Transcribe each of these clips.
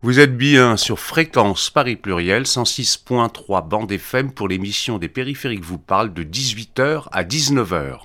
Vous êtes bien sur Fréquence Paris Pluriel 106.3 bande FM pour l'émission des périphériques vous parle de 18h à 19h.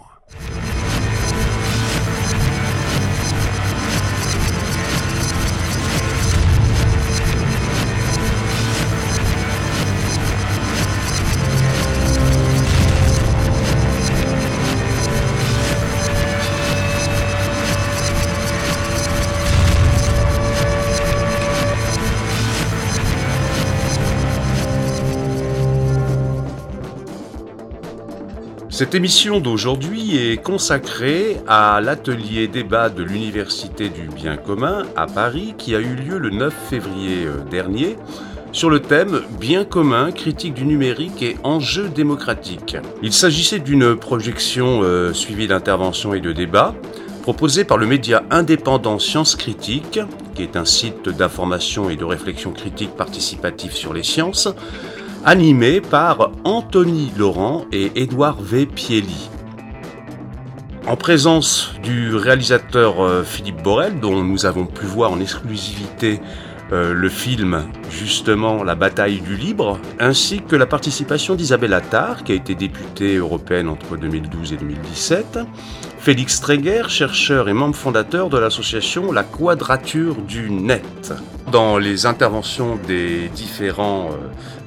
Cette émission d'aujourd'hui est consacrée à l'atelier débat de l'Université du bien commun à Paris qui a eu lieu le 9 février euh, dernier sur le thème Bien commun, critique du numérique et enjeux démocratiques. Il s'agissait d'une projection euh, suivie d'interventions et de débats proposée par le média indépendant Sciences Critiques, qui est un site d'information et de réflexion critique participative sur les sciences, animé par Anthony Laurent et Édouard V. Pielli. En présence du réalisateur euh, Philippe Borel, dont nous avons pu voir en exclusivité euh, le film justement La bataille du libre, ainsi que la participation d'Isabelle Attard, qui a été députée européenne entre 2012 et 2017, Félix Tréguer, chercheur et membre fondateur de l'association La Quadrature du Net. Dans les interventions des différents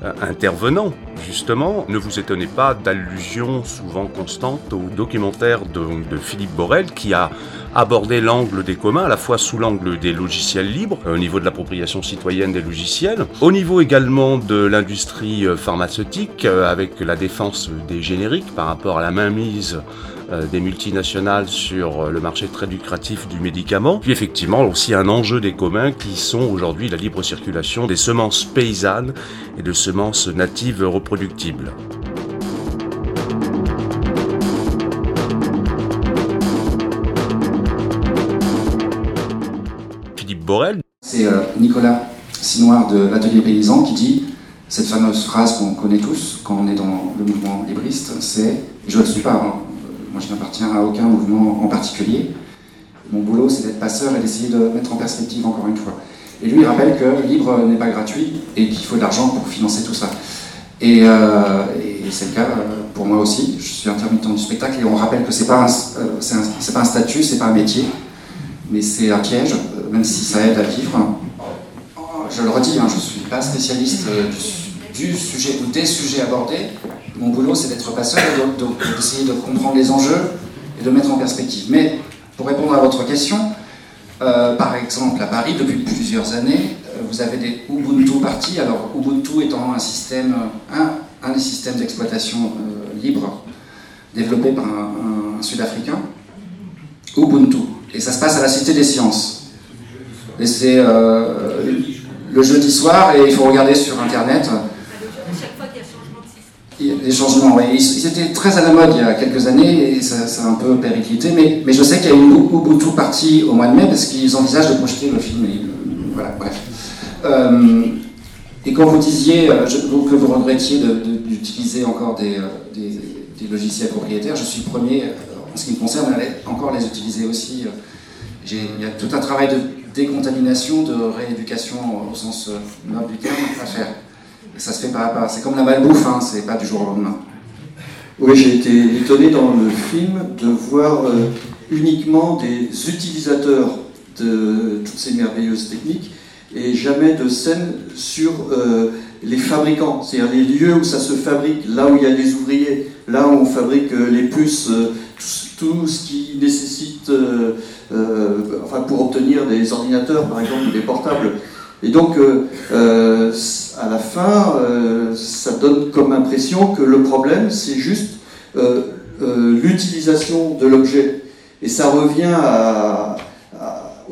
euh, intervenants, justement, ne vous étonnez pas d'allusions souvent constantes au documentaire de, Philippe Borel qui a abordé l'angle des communs, à la fois sous l'angle des logiciels libres, au niveau de l'appropriation citoyenne des logiciels, au niveau également de l'industrie euh, pharmaceutique, euh, avec la défense des génériques par rapport à la mainmise euh, des multinationales sur le marché très lucratif du médicament. Puis effectivement aussi un enjeu des communs qui sont aujourd'hui la libre circulation des semences paysannes et de semences natives reproductibles. Philippe Borel. Euh, Sinoir de l'Atelier Paysan qui dit cette fameuse phrase qu'on connaît tous quand on est dans le mouvement libriste, c'est, je ne suis pas hein, moi, je n'appartiens à aucun mouvement en particulier. Mon boulot, c'est d'être passeur et d'essayer de mettre en perspective encore une fois. Et lui, il rappelle que libre n'est pas gratuit et qu'il faut de l'argent pour financer tout ça. Et, euh, c'est le cas euh, pour moi aussi. Je suis intermittent du spectacle et on rappelle que pas euh, c'est pas un statut, c'est pas un métier, mais c'est un piège, même si ça aide à vivre. Je le redis, hein, je ne suis pas spécialiste du, du sujet ou des sujets abordés, mon boulot, c'est d'être passeur et d'essayer de, comprendre les enjeux et de mettre en perspective. Mais pour répondre à votre question, euh, par exemple, à Paris, depuis plusieurs années, euh, vous avez des Ubuntu parties. Alors, Ubuntu étant un système, un, des systèmes d'exploitation euh, libre développé par un, Sud-Africain, Ubuntu. Et ça se passe à la Cité des Sciences. Et c'est le jeudi soir, et il faut regarder sur Internet les changements, oui. Ils, étaient très à la mode il y a quelques années et ça, a un peu périclité, mais, mais je sais qu'il y a une Ubuntu partie au mois de mai parce qu'ils envisagent de projeter le film. voilà, bref. Euh, et quand vous disiez euh, que vous regrettiez d'utiliser encore euh, des, des, logiciels propriétaires, je suis le premier, en ce qui me concerne, à encore les utiliser aussi. Il y a tout un travail de décontamination, de rééducation au sens noble du terme à faire ça se fait pas à pas. C'est comme la malbouffe, hein, c'est pas du jour au lendemain. Oui, j'ai été étonné dans le film de voir euh, uniquement des utilisateurs de toutes ces merveilleuses techniques et jamais de scène sur euh, les fabricants, c'est-à-dire les lieux où ça se fabrique, là où il y a des ouvriers, là où on fabrique euh, les puces, tout, ce qui nécessite, enfin pour obtenir des ordinateurs par exemple ou des portables. Et donc, euh, euh, à la fin, euh, ça donne comme impression que le problème, c'est juste l'utilisation de l'objet. Et ça revient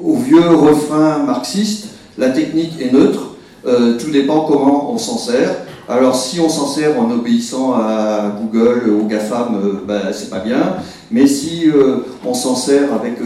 au vieux refrain marxiste, la technique est neutre, tout dépend comment on s'en sert. Alors si on s'en sert en obéissant à Google, aux GAFAM, ben, c'est pas bien. Mais si on s'en sert avec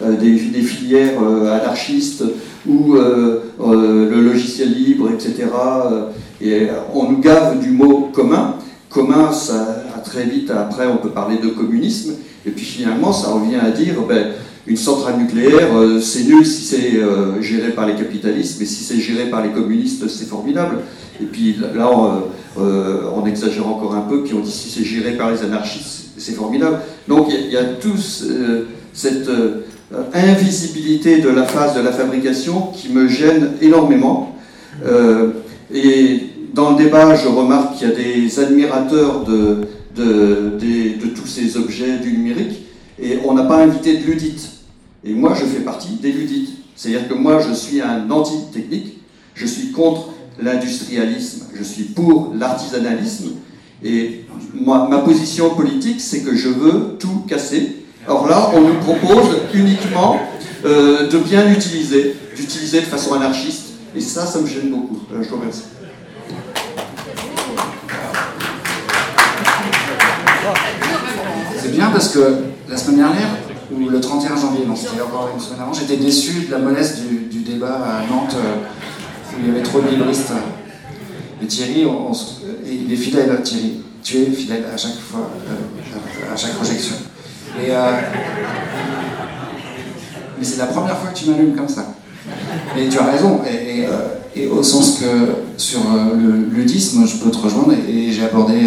des, des, filières anarchistes ou euh, euh, le logiciel libre, etc. Euh, et on nous gave du mot commun. Commun, ça, très vite, après, on peut parler de communisme. Et puis finalement, ça revient à dire, ben, une centrale nucléaire, c'est nul si c'est géré par les capitalistes, mais si c'est géré par les communistes, c'est formidable. Et puis là, on, exagère encore un peu, puis on dit si c'est géré par les anarchistes, c'est formidable. Donc il y, a, tous cette invisibilité de la phase de la fabrication qui me gêne énormément. et dans le débat, je remarque qu'il y a des admirateurs de, de, tous ces objets du numérique, et on n'a pas invité de ludites. Et moi, je fais partie des ludites. C'est-à-dire que moi, je suis un anti-technique, je suis contre l'industrialisme, je suis pour l'artisanalisme, et ma position politique, c'est que je veux tout casser. Alors là, on nous propose uniquement euh, de bien l'utiliser, d'utiliser de façon anarchiste, et ça, ça me gêne beaucoup. Euh, je vous remercie. C'est bien parce que la semaine dernière, ou le 31 janvier, non, c'était encore une semaine avant, j'étais déçu de la mollesse du, débat à Nantes où il y avait trop de libristes. Et Thierry, il est fidèle, Thierry. Tu es fidèle à chaque fois, euh, à chaque projection. Euh, mais c'est la première fois que tu m'allumes comme ça. Et tu as raison. Et, euh, au sens que sur le ludisme, je peux te rejoindre et j'ai abordé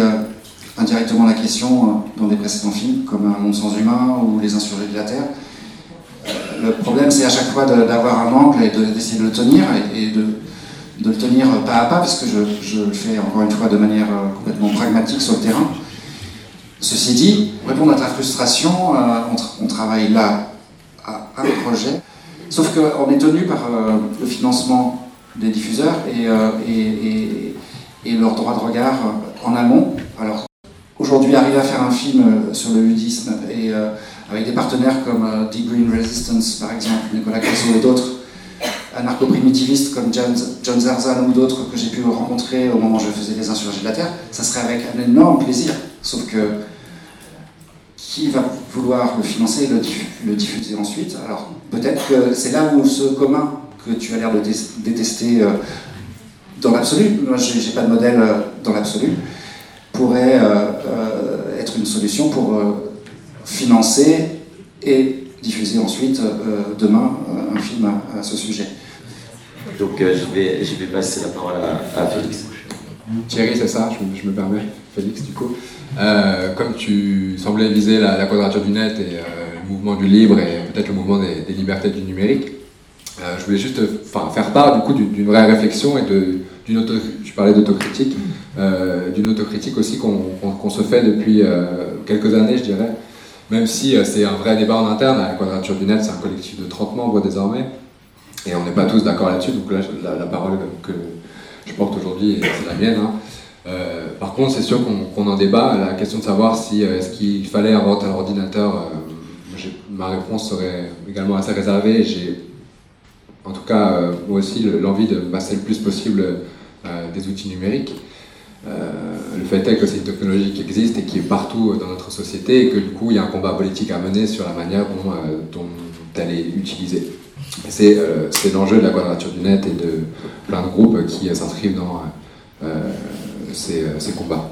indirectement la question euh, dans des précédents films, comme Un monde sans humain ou Les insurgés de la Terre. Euh, le problème, c'est à chaque fois d'avoir un angle et d'essayer de, le tenir, et, de, le tenir pas à pas, parce que je, le fais encore une fois de manière euh, complètement pragmatique sur le terrain. Ceci dit, répondre à ta frustration, on, travaille là à un projet, sauf qu'on est tenu par le financement des diffuseurs et, et, et, leur droit de regard en amont. Alors, aujourd'hui arriver à faire un film euh, sur le ludisme et euh, avec des partenaires comme euh, Deep Green Resistance par exemple, Nicolas Casso et d'autres, anarcho-primitivistes comme John, John Zarzan ou d'autres que j'ai pu rencontrer au moment où je faisais les insurgés de la Terre, ça serait avec un énorme plaisir. Sauf que qui va vouloir le financer et le, diffuser ensuite? Alors peut-être que c'est là où ce commun que tu as l'air de détester dans l'absolu, moi j'ai pas de modèle dans l'absolu, pourrait euh, euh, être une solution pour euh, financer et diffuser ensuite demain un film à, ce sujet. Donc je, vais, je vais passer la parole à, Félix. Thierry, c'est ça, je, me permets, Félix, du coup. comme tu semblais viser la, quadrature du net et le mouvement du libre et peut-être le mouvement des, libertés du numérique, je voulais juste faire part du coup d'une vraie réflexion et je parlais d'autocritique, euh, d'une autocritique aussi qu'on se fait depuis euh, quelques années, je dirais. Même si euh, c'est un vrai débat en interne, la Quadrature du Net, c'est un collectif de 30 membres désormais, et on n'est pas tous d'accord là-dessus, donc là, la, parole que je porte aujourd'hui, c'est la mienne. Hein. par contre, c'est sûr qu'on en débat. La question de savoir si est-ce qu'il fallait inventer un ordinateur, ma réponse serait également assez réservée. J'ai, en tout cas, moi aussi, l'envie de passer le plus possible des outils numériques. Euh, le fait est que c'est une technologie qui existe et qui est partout dans notre société et que du coup il y a un combat politique à mener sur la manière dont, euh, elle est utilisée. Euh, c'est l'enjeu de la quadrature du net et de plein de groupes qui s'inscrivent dans ces, ces, combats.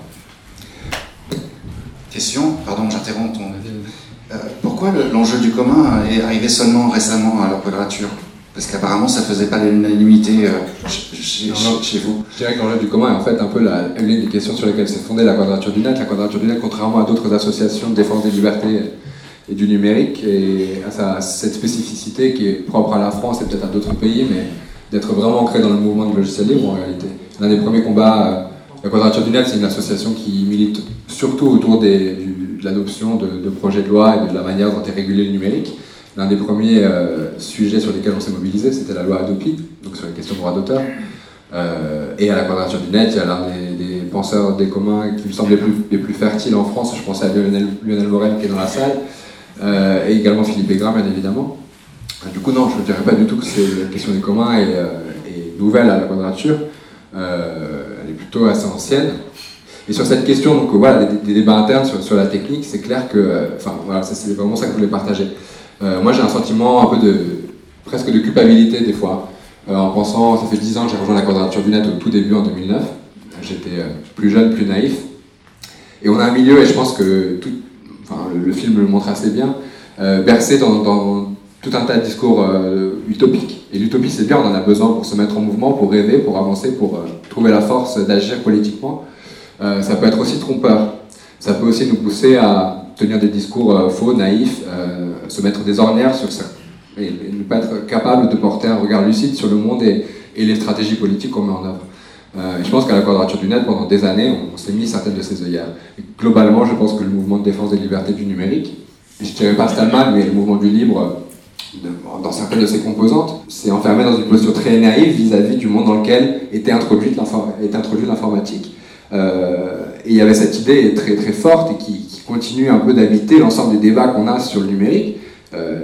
Question, pardon, j'interromps ton. pourquoi l'enjeu du commun est arrivé seulement récemment à la quadrature? Parce qu'apparemment, ça ne faisait pas l'unanimité euh, chez, vous. Je dirais que l'enjeu du commun est en fait un peu l'une des questions sur lesquelles s'est fondée la Quadrature du Net. La Quadrature du Net, contrairement à d'autres associations de défense des libertés et du numérique, et à cette spécificité qui est propre à la France et peut-être à d'autres pays, mais d'être vraiment ancré dans le mouvement du logiciel libre en réalité. L'un des premiers combats, euh, la Quadrature du Net, c'est une association qui milite surtout autour des, de l'adoption de, de, projets de loi et de la manière dont est régulé le numérique. L'un des premiers euh, sujets sur lesquels on s'est mobilisé, c'était la loi Adopi, donc sur les questions de droit d'auteur. Euh, et à la quadrature du net, il y a l'un des, penseurs des communs qui me semble les plus, les plus fertiles en France, je pensais à Lionel, Lionel Morel qui est dans la salle, euh, et également Philippe Aigrin, bien évidemment. Du coup, non, je ne dirais pas du tout que c'est la question des communs est, nouvelle à la quadrature. elle est plutôt assez ancienne. Et sur cette question, donc voilà, des, débats internes sur, sur la technique, c'est clair que, enfin voilà, c'est vraiment ça que je voulais partager. Euh, moi, j'ai un sentiment un peu de presque de culpabilité des fois, euh, en pensant, ça fait 10 ans que j'ai rejoint la Quadrature du Net au tout début en 2009. J'étais euh, plus jeune, plus naïf. Et on a un milieu, et je pense que le, film le montre assez bien, bercé dans, tout un tas de discours utopiques. Et l'utopie, c'est bien, on en a besoin pour se mettre en mouvement, pour rêver, pour avancer, pour trouver la force d'agir politiquement. ça peut être aussi trompeur. Ça peut aussi nous pousser à tenir des discours faux, naïfs, se mettre des ornières sur ça et, ne pas être capable de porter un regard lucide sur le monde et, les stratégies politiques qu'on met en œuvre. Euh, je pense qu'à la Quadrature du Net, pendant des années, on, s'est mis certaines de ces œillères. globalement, je pense que le mouvement de défense des libertés du numérique, je ne dirais pas Stallman, mais le mouvement du libre, dans certaines de ses composantes, s'est enfermé dans une posture très naïve vis-à-vis du monde dans lequel était introduite l'informatique. Euh, et il y avait cette idée très, très forte et qui, continue un peu d'habiter l'ensemble des débats qu'on a sur le numérique. Euh,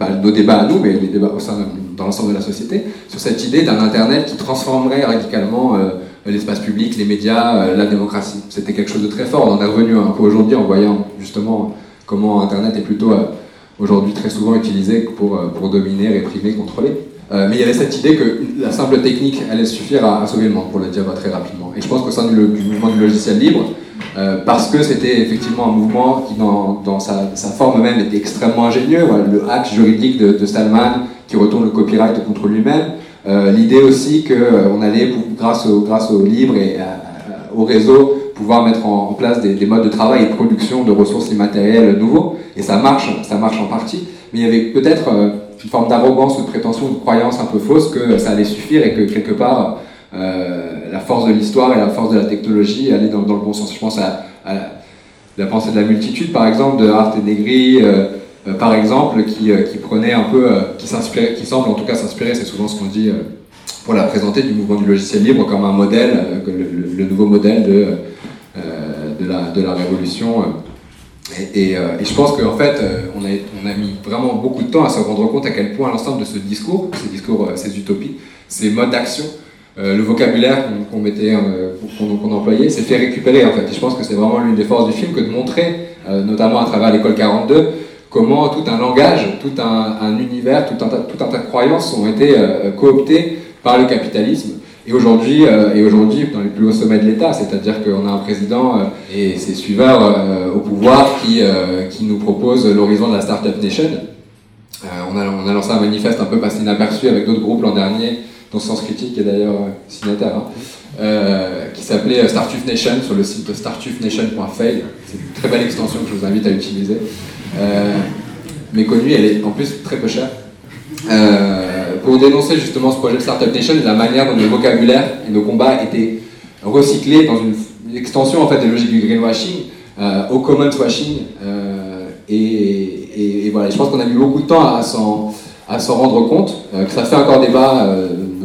pas nos débats à nous, mais les débats au sein dans l'ensemble de la société, sur cette idée d'un Internet qui transformerait radicalement euh, l'espace public, les médias, euh, la démocratie. C'était quelque chose de très fort. On en est revenu un peu aujourd'hui en voyant justement comment Internet est plutôt euh, aujourd'hui très souvent utilisé pour, pour dominer, réprimer, contrôler. Mais il y avait cette idée que la simple technique allait suffire à, sauver le monde, pour le dire très rapidement. Et je pense qu'au sein du, mouvement du logiciel libre, euh, parce que c'était effectivement un mouvement qui, dans, sa, forme même, était extrêmement ingénieux. le hack juridique de, Stallman qui retourne le copyright contre lui-même. Euh, l'idée aussi qu'on euh, allait, grâce au, grâce au libre et au réseau, pouvoir mettre en, place des, modes de travail et de production de ressources immatérielles nouveaux. Et ça marche, ça marche en partie. Mais il y avait peut-être une forme d'arrogance ou de prétention, de croyance un peu fausse que ça allait suffire et que quelque part euh, la force de l'histoire et la force de la technologie aller dans, le bon sens. Je pense à, la pensée de la multitude, par exemple, de Art et Negri, euh, euh, par exemple, qui, prenait un peu, qui, semble en tout cas s'inspirer, c'est souvent ce qu'on dit pour la présenter, du mouvement du logiciel libre comme un modèle, le, nouveau modèle de, de la révolution. Et, et, je pense qu'en fait, on a, on a mis vraiment beaucoup de temps à se rendre compte à quel point l'ensemble de ce discours, ces discours, ces utopies, ces modes d'action, euh, le vocabulaire qu'on mettait, euh, qu'on employait, s'est fait récupérer en fait. Et je pense que c'est vraiment l'une des forces du film que de montrer, euh, notamment à travers l'école 42, comment tout un langage, tout un, univers, tout un, tout un, tas de croyances ont été cooptés par le capitalisme. Et aujourd'hui, et aujourd'hui, dans les plus hauts sommets de l'État, c'est-à-dire qu'on a un président et ses suiveurs au pouvoir qui, qui nous propose l'horizon de la Startup Nation. on, a, lancé un manifeste un peu passé inaperçu avec d'autres groupes l'an dernier dont Sens Critique est d'ailleurs euh, signataire, hein, euh, qui s'appelait euh, Startup Nation sur le site startupnation.fail. C'est une très belle extension que je vous invite à utiliser. mais connue, elle est en plus très peu chère. Pour dénoncer justement ce projet de Startup Nation la manière dont le vocabulaire et nos combats étaient recyclés dans une, extension en fait des logiques du greenwashing au common washing. Et, voilà, je pense qu'on a mis beaucoup de temps à s'en rendre compte, que ça fait encore débat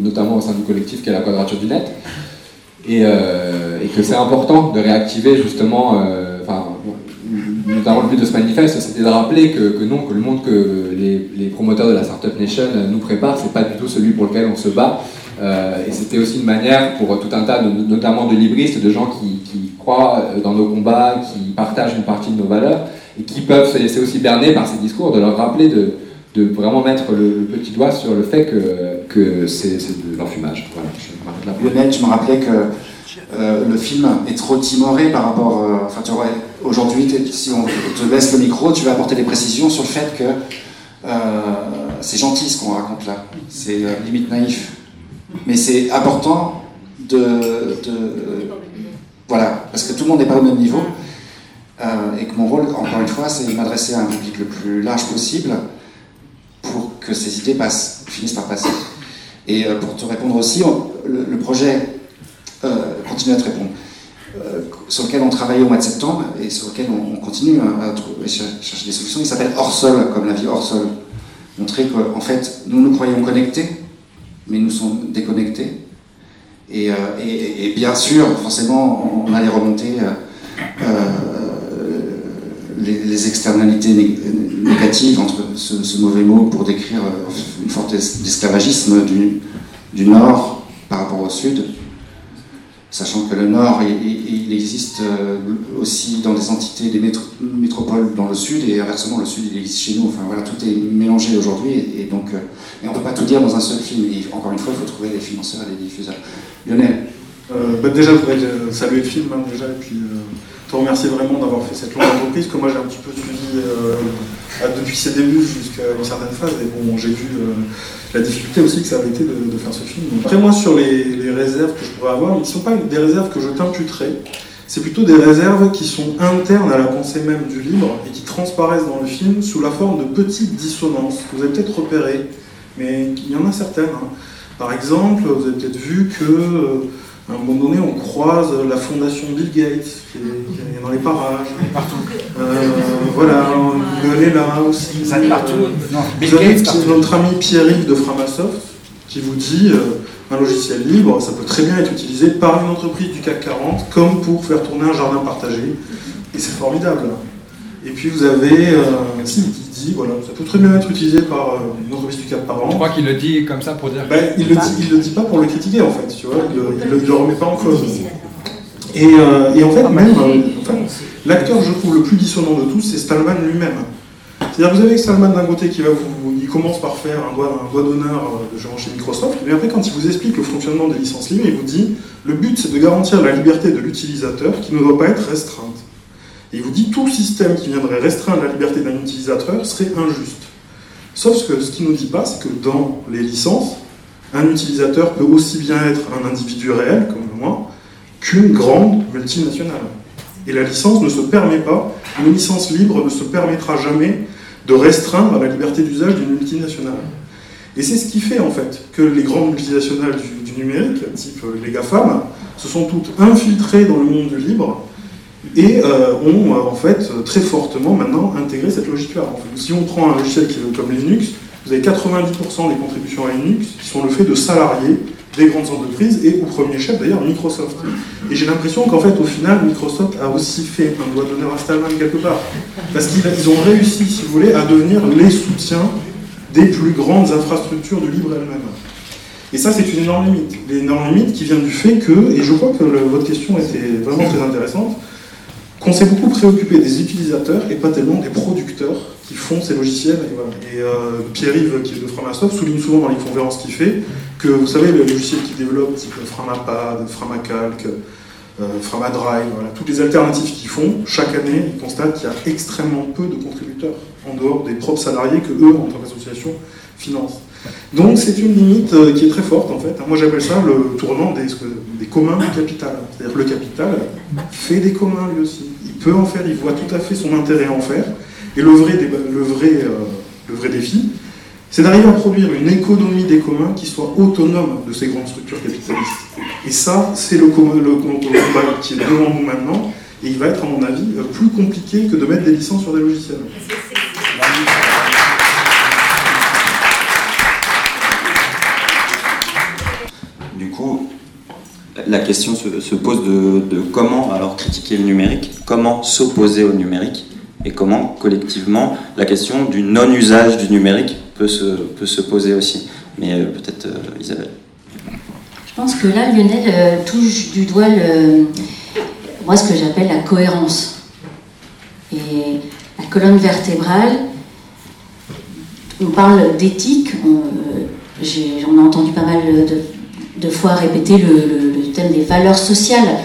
notamment au sein du collectif qui est la Quadrature du Net, et, euh, que c'est important de réactiver justement, euh, notamment le but de ce manifeste, c'était de rappeler que, non, que le monde que les, promoteurs de la Startup Nation nous préparent, c'est pas du tout celui pour lequel on se bat. Euh, et c'était aussi une manière pour tout un tas, de, notamment de libristes, de gens qui, croient dans nos combats, qui partagent une partie de nos valeurs, et qui peuvent se laisser aussi berner par ces discours, de leur rappeler de, vraiment mettre le, petit doigt sur le fait que, c'est de l'enfumage. Voilà, Lionel, je me rappelais que euh, le film est trop timoré par rapport. Euh, enfin, tu vois, aujourd'hui, si on te laisse le micro, tu vas apporter des précisions sur le fait que euh, c'est gentil ce qu'on raconte là. C'est limite naïf. Mais c'est important de, Voilà, parce que tout le monde n'est pas au même niveau. et que mon rôle, encore une fois, c'est de m'adresser à un public le plus large possible pour que ces idées passent, finissent par passer. Et euh, pour te répondre aussi, le, projet euh, continue à te répondre, euh, sur lequel on travaille au mois de septembre et sur lequel on, continue à, chercher des solutions, il s'appelle hors sol, comme la vie hors sol. Montrer qu'en fait, nous nous croyons connectés, mais nous sommes déconnectés. Et, et, bien sûr, forcément, on allait remonter les, externalités négatives entre ce, mauvais mot pour décrire euh, une forme d'esclavagisme du, Nord par rapport au Sud, sachant que le Nord, il, existe euh, aussi dans des entités, des métropoles dans le Sud, et inversement, le Sud, il existe chez nous. Enfin voilà, tout est mélangé aujourd'hui, et, donc, euh, on ne peut pas tout dire dans un seul film. Et encore une fois, il faut trouver les financeurs et les diffuseurs. Lionel bah Déjà, je voudrais saluer le film, hein, déjà, et puis te remercier vraiment d'avoir fait cette longue entreprise que moi j'ai un petit peu suivi depuis ses débuts jusqu'à une certaine phase. Et bon, j'ai vu la difficulté aussi que ça avait été de, faire ce film. Après, moi, sur les, les, réserves que je pourrais avoir, ils ne sont pas des réserves que je t'imputerai. C'est plutôt des réserves qui sont internes à la pensée même du livre et qui transparaissent dans le film sous la forme de petites dissonances que vous avez peut-être repérées, mais il y en a certaines. Hein. Par exemple, vous avez peut-être vu que euh, à un moment donné, on croise la fondation Bill Gates, qui est, dans les parages. Partout. Euh, voilà, elle est là aussi. Ça partout. Non, vous avez notre ami Pierre-Yves de Framasoft qui vous dit euh, un logiciel libre, ça peut très bien être utilisé par une entreprise du CAC 40 comme pour faire tourner un jardin partagé. Et c'est formidable. Et puis vous avez euh, si, qui dit, voilà, ça peut très bien être utilisé par euh, une entreprise du CAC 40. Je crois qu'il le dit comme ça pour dire. Ben, il le dit, il le dit pas pour le critiquer en fait, tu vois, il ne le, remet pas en cause. Et, euh, et en fait, même, l'acteur, je trouve, le plus dissonant de tous, c'est Stallman lui-même. C'est-à-dire, vous avez Stallman d'un côté qui va vous, il commence par faire un doigt, un doigt d'honneur de chez Microsoft, mais après, quand il vous explique le fonctionnement des licences libres, il vous dit le but, c'est de garantir la liberté de l'utilisateur qui ne doit pas être restreinte. Il vous dit tout système qui viendrait restreindre la liberté d'un utilisateur serait injuste. Sauf que ce qu'il ne nous dit pas, c'est que dans les licences, un utilisateur peut aussi bien être un individu réel, comme moi, qu'une grande multinationale. Et la licence ne se permet pas, une licence libre ne se permettra jamais de restreindre la liberté d'usage d'une multinationale. Et c'est ce qui fait en fait que les grandes multinationales du, du numérique, type les GAFAM, se sont toutes infiltrées dans le monde du libre et euh, ont euh, en fait très fortement maintenant intégré cette logique-là. si on prend un logiciel comme Linux, vous avez 90% des contributions à Linux qui sont le fait de salariés des grandes entreprises et au premier chef d'ailleurs Microsoft. Et j'ai l'impression qu'en fait au final Microsoft a aussi fait un doigt d'honneur à Stallman quelque part. Parce qu'ils ont réussi, si vous voulez, à devenir les soutiens des plus grandes infrastructures du libre elles-mêmes. Et ça, c'est une énorme limite. Une énorme limite qui vient du fait que, et je crois que votre question était vraiment très intéressante, qu'on s'est beaucoup préoccupé des utilisateurs et pas tellement des producteurs qui font ces logiciels. Et, euh, Pierre-Yves, qui est de Framasoft, souligne souvent dans les conférences qu'il fait que, vous savez, les logiciels qu'il développe, type Framapad, Framacalc, euh, Framadrive, toutes les alternatives qu'ils font, chaque année, ils constatent qu'il y a extrêmement peu de contributeurs, en dehors des propres salariés que eux, en tant qu'association, financent. Donc c'est une limite euh, qui est très forte en fait. Moi j'appelle ça le tournant des, des communs du capital. C'est-à-dire que le capital fait des communs lui aussi. Peut en faire, il voit tout à fait son intérêt à en faire. Et le vrai, le vrai, euh, le vrai défi, c'est d'arriver à produire une économie des communs qui soit autonome de ces grandes structures capitalistes. Et ça, c'est le, combat qui est devant nous maintenant, et il va être, à mon avis, plus compliqué que de mettre des licences sur des logiciels. La question se, pose de, comment alors critiquer le numérique, comment s'opposer au numérique et comment collectivement la question du non-usage du numérique peut se, peut se poser aussi. Mais euh, peut-être euh, Isabelle. Je pense que là, Lionel euh, touche du doigt moi ce que j'appelle la cohérence. Et la colonne vertébrale, on parle d'éthique, on, on, a entendu pas mal de, de fois répéter le, thème des valeurs sociales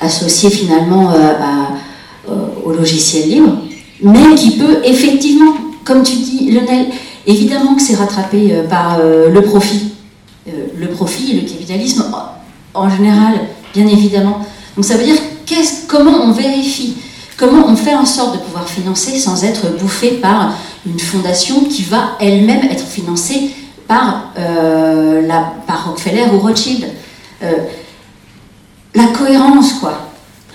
associées finalement euh, euh, au logiciel libre, mais qui peut effectivement, comme tu dis Lionel, évidemment que c'est rattrapé euh, par le profit. le profit, le capitalisme en général, bien évidemment. Donc ça veut dire comment on vérifie, comment on fait en sorte de pouvoir financer sans être bouffé par une fondation qui va elle-même être financée par, la, par Rockefeller ou Rothschild? La cohérence, quoi.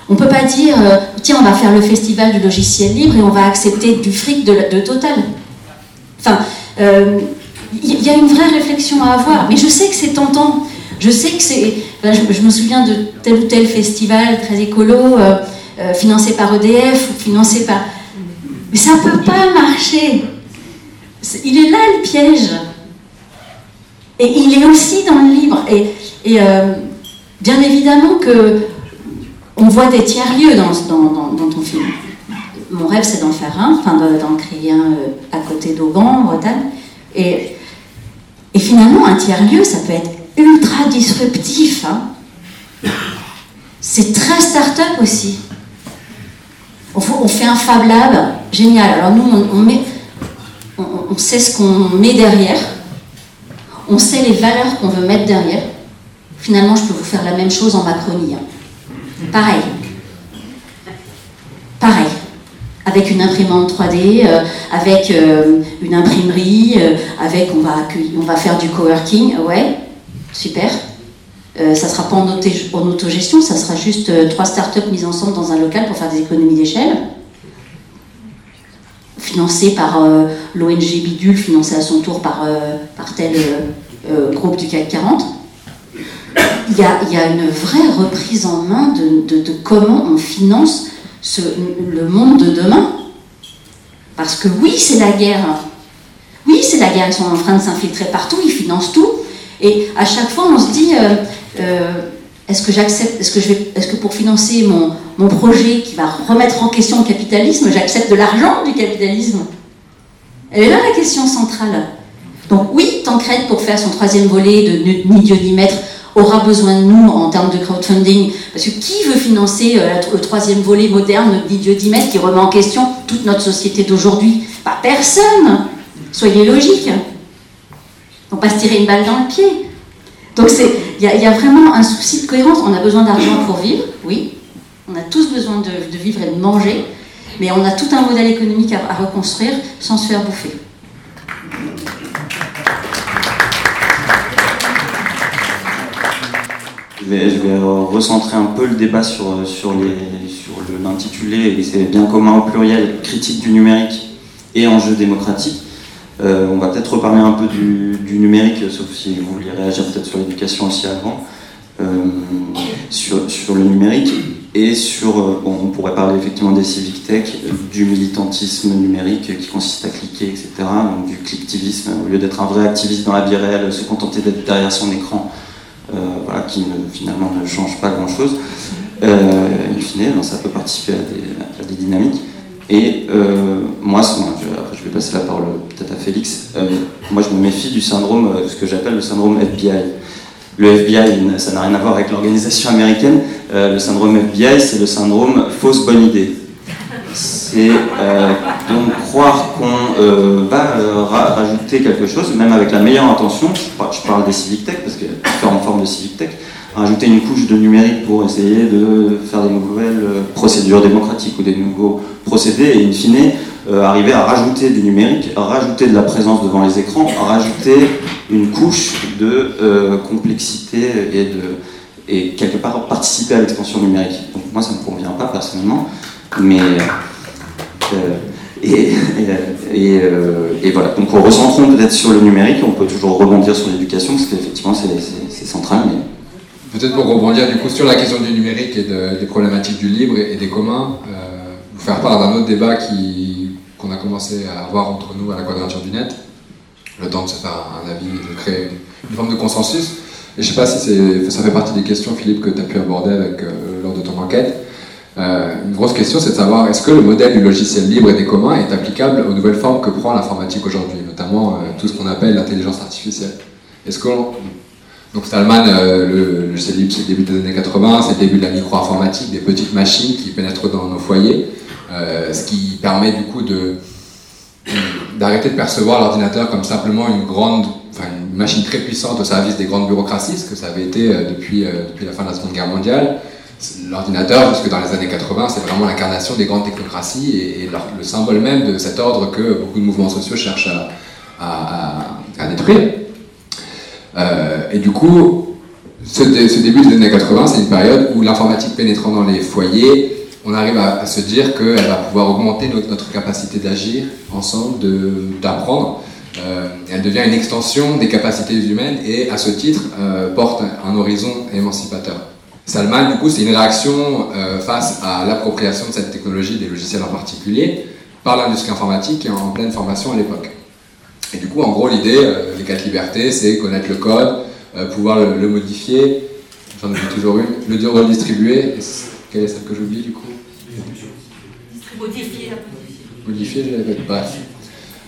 On ne peut pas dire, euh, tiens, on va faire le festival du logiciel libre et on va accepter du fric de, Total. Enfin, il y, a une vraie réflexion à avoir. Mais je sais que c'est tentant. Je sais que c'est. je, me souviens de tel ou tel festival très écolo, financé par EDF financé par. Mais ça ne peut pas marcher. Il est là le piège. Et il est aussi dans le livre. Et, euh, bien évidemment que on voit des tiers-lieux dans, ton film. Mon rêve, c'est d'en faire un, enfin d'en créer un euh, à côté d'Auban, en Bretagne. Et, finalement, un tiers-lieu, ça peut être ultra disruptif. Hein. C'est très start-up aussi. on, fait un Fab Lab génial. Alors nous, on, on, sait ce qu'on met derrière, on sait les valeurs qu'on veut mettre derrière. Finalement, je peux vous faire la même chose en Macronie. Hein. Pareil. Pareil. Avec une imprimante 3D, euh, avec euh, une imprimerie, euh, avec on va, on va faire du coworking, ouais, super. ça sera pas en, autogestion, ça sera juste trois startups mises ensemble dans un local pour faire des économies d'échelle. Financé par l'ONG Bidule, financé à son tour par, par tel groupe du CAC 40 il y, a, une vraie reprise en main de, comment on finance le monde de demain. Parce que oui, c'est la guerre. Oui, c'est la guerre. Ils sont en train de s'infiltrer partout, ils financent tout. Et à chaque fois, on se dit euh, euh, est-ce que j'accepte, est-ce que, est-ce que pour financer mon, projet qui va remettre en question le capitalisme, j'accepte de l'argent du capitalisme? Elle est là la question centrale. Donc oui, Tancred, pour faire son troisième volet de Ni Dieu ni aura besoin de nous en termes de crowdfunding. Parce que qui veut financer euh, le troisième volet moderne d'Idiot qui remet en question toute notre société d'aujourd'hui? Pas personne Soyez logiques. On pas se tirer une balle dans le pied. Donc il y, a vraiment un souci de cohérence. On a besoin d'argent pour vivre, oui. On a tous besoin de, vivre et de manger. Mais on a tout un modèle économique à reconstruire sans se faire bouffer. Je vais recentrer un peu le débat sur, sur l'intitulé, et c'est bien commun au pluriel, critique du numérique et enjeux démocratiques. Euh, on va peut-être reparler un peu du, numérique, sauf si vous vouliez réagir peut-être sur l'éducation aussi avant, euh, sur, le numérique et sur, euh, on pourrait parler effectivement des civic tech, du militantisme numérique qui consiste à cliquer, etc., donc du clicktivisme, au lieu d'être un vrai activiste dans la vie réelle, se contenter d'être derrière son écran euh, voilà, qui finalement ne change pas grand-chose. Euh, in fine, ça peut participer à des, dynamiques. Et euh, moi, je, vais passer la parole peut-être à Félix. moi, je me méfie du syndrome, ce que j'appelle le syndrome FBI. Le FBI, ça n'a rien à voir avec l'organisation américaine. le syndrome FBI, c'est le syndrome fausse bonne idée c'est euh, donc croire qu'on euh, va euh, rajouter quelque chose, même avec la meilleure intention, je parle des civic tech, parce qu'il y a différentes formes de civic tech, rajouter une couche de numérique pour essayer de faire des nouvelles procédures démocratiques ou des nouveaux procédés, et in fine, arriver à rajouter du numérique, rajouter de la présence devant les écrans, rajouter une couche de complexité et de et quelque part participer à l'expansion numérique. Donc moi ça ne me convient pas personnellement, mais euh, et, euh, et, voilà, donc recentrons peut-être sur le numérique, on peut toujours rebondir sur l'éducation, parce qu'effectivement c'est central. Peut-être pour rebondir du coup sur la question du numérique et des problématiques du libre et, des communs, euh, vous faire part d'un autre débat qu'on a commencé à avoir entre nous à la quadrature du net, le temps de se faire un avis, de créer une, forme de consensus. Et je ne sais pas si ça fait partie des questions, Philippe, que tu as pu aborder avec, lors de ton enquête. Euh, une grosse question, c'est de savoir est-ce que le modèle du logiciel libre et des communs est applicable aux nouvelles formes que prend l'informatique aujourd'hui, notamment euh, tout ce qu'on appelle l'intelligence artificielle? Est-ce que donc Stallman, euh, le, logiciel libre, c'est le début des années 80, c'est le début de la micro-informatique, des petites machines qui pénètrent dans nos foyers, ce qui permet du coup d'arrêter de percevoir l'ordinateur comme simplement une grande, enfin une machine très puissante au service des grandes bureaucraties, ce que ça avait été depuis, depuis la fin de la Seconde Guerre mondiale, L'ordinateur, jusque dans les années 80, c'est vraiment l'incarnation des grandes technocraties et, le symbole même de cet ordre que beaucoup de mouvements sociaux cherchent à, détruire. Euh, et du coup, ce, début des années 80, c'est une période où l'informatique pénétrant dans les foyers, on arrive à, se dire qu'elle va pouvoir augmenter notre, capacité d'agir ensemble, d'apprendre. Euh, elle devient une extension des capacités humaines et à ce titre euh, porte un horizon émancipateur. Salman, du coup, c'est une réaction euh, face à l'appropriation de cette technologie, des logiciels en particulier, par l'industrie informatique qui est en pleine formation à l'époque. Et du coup, en gros, l'idée euh, des quatre libertés, c'est connaître le code, euh, pouvoir le, modifier, j'en ai toujours une, le redistribuer. Quelle est celle que j'oublie du coup? Modifier. Modifier, je l'avais pas.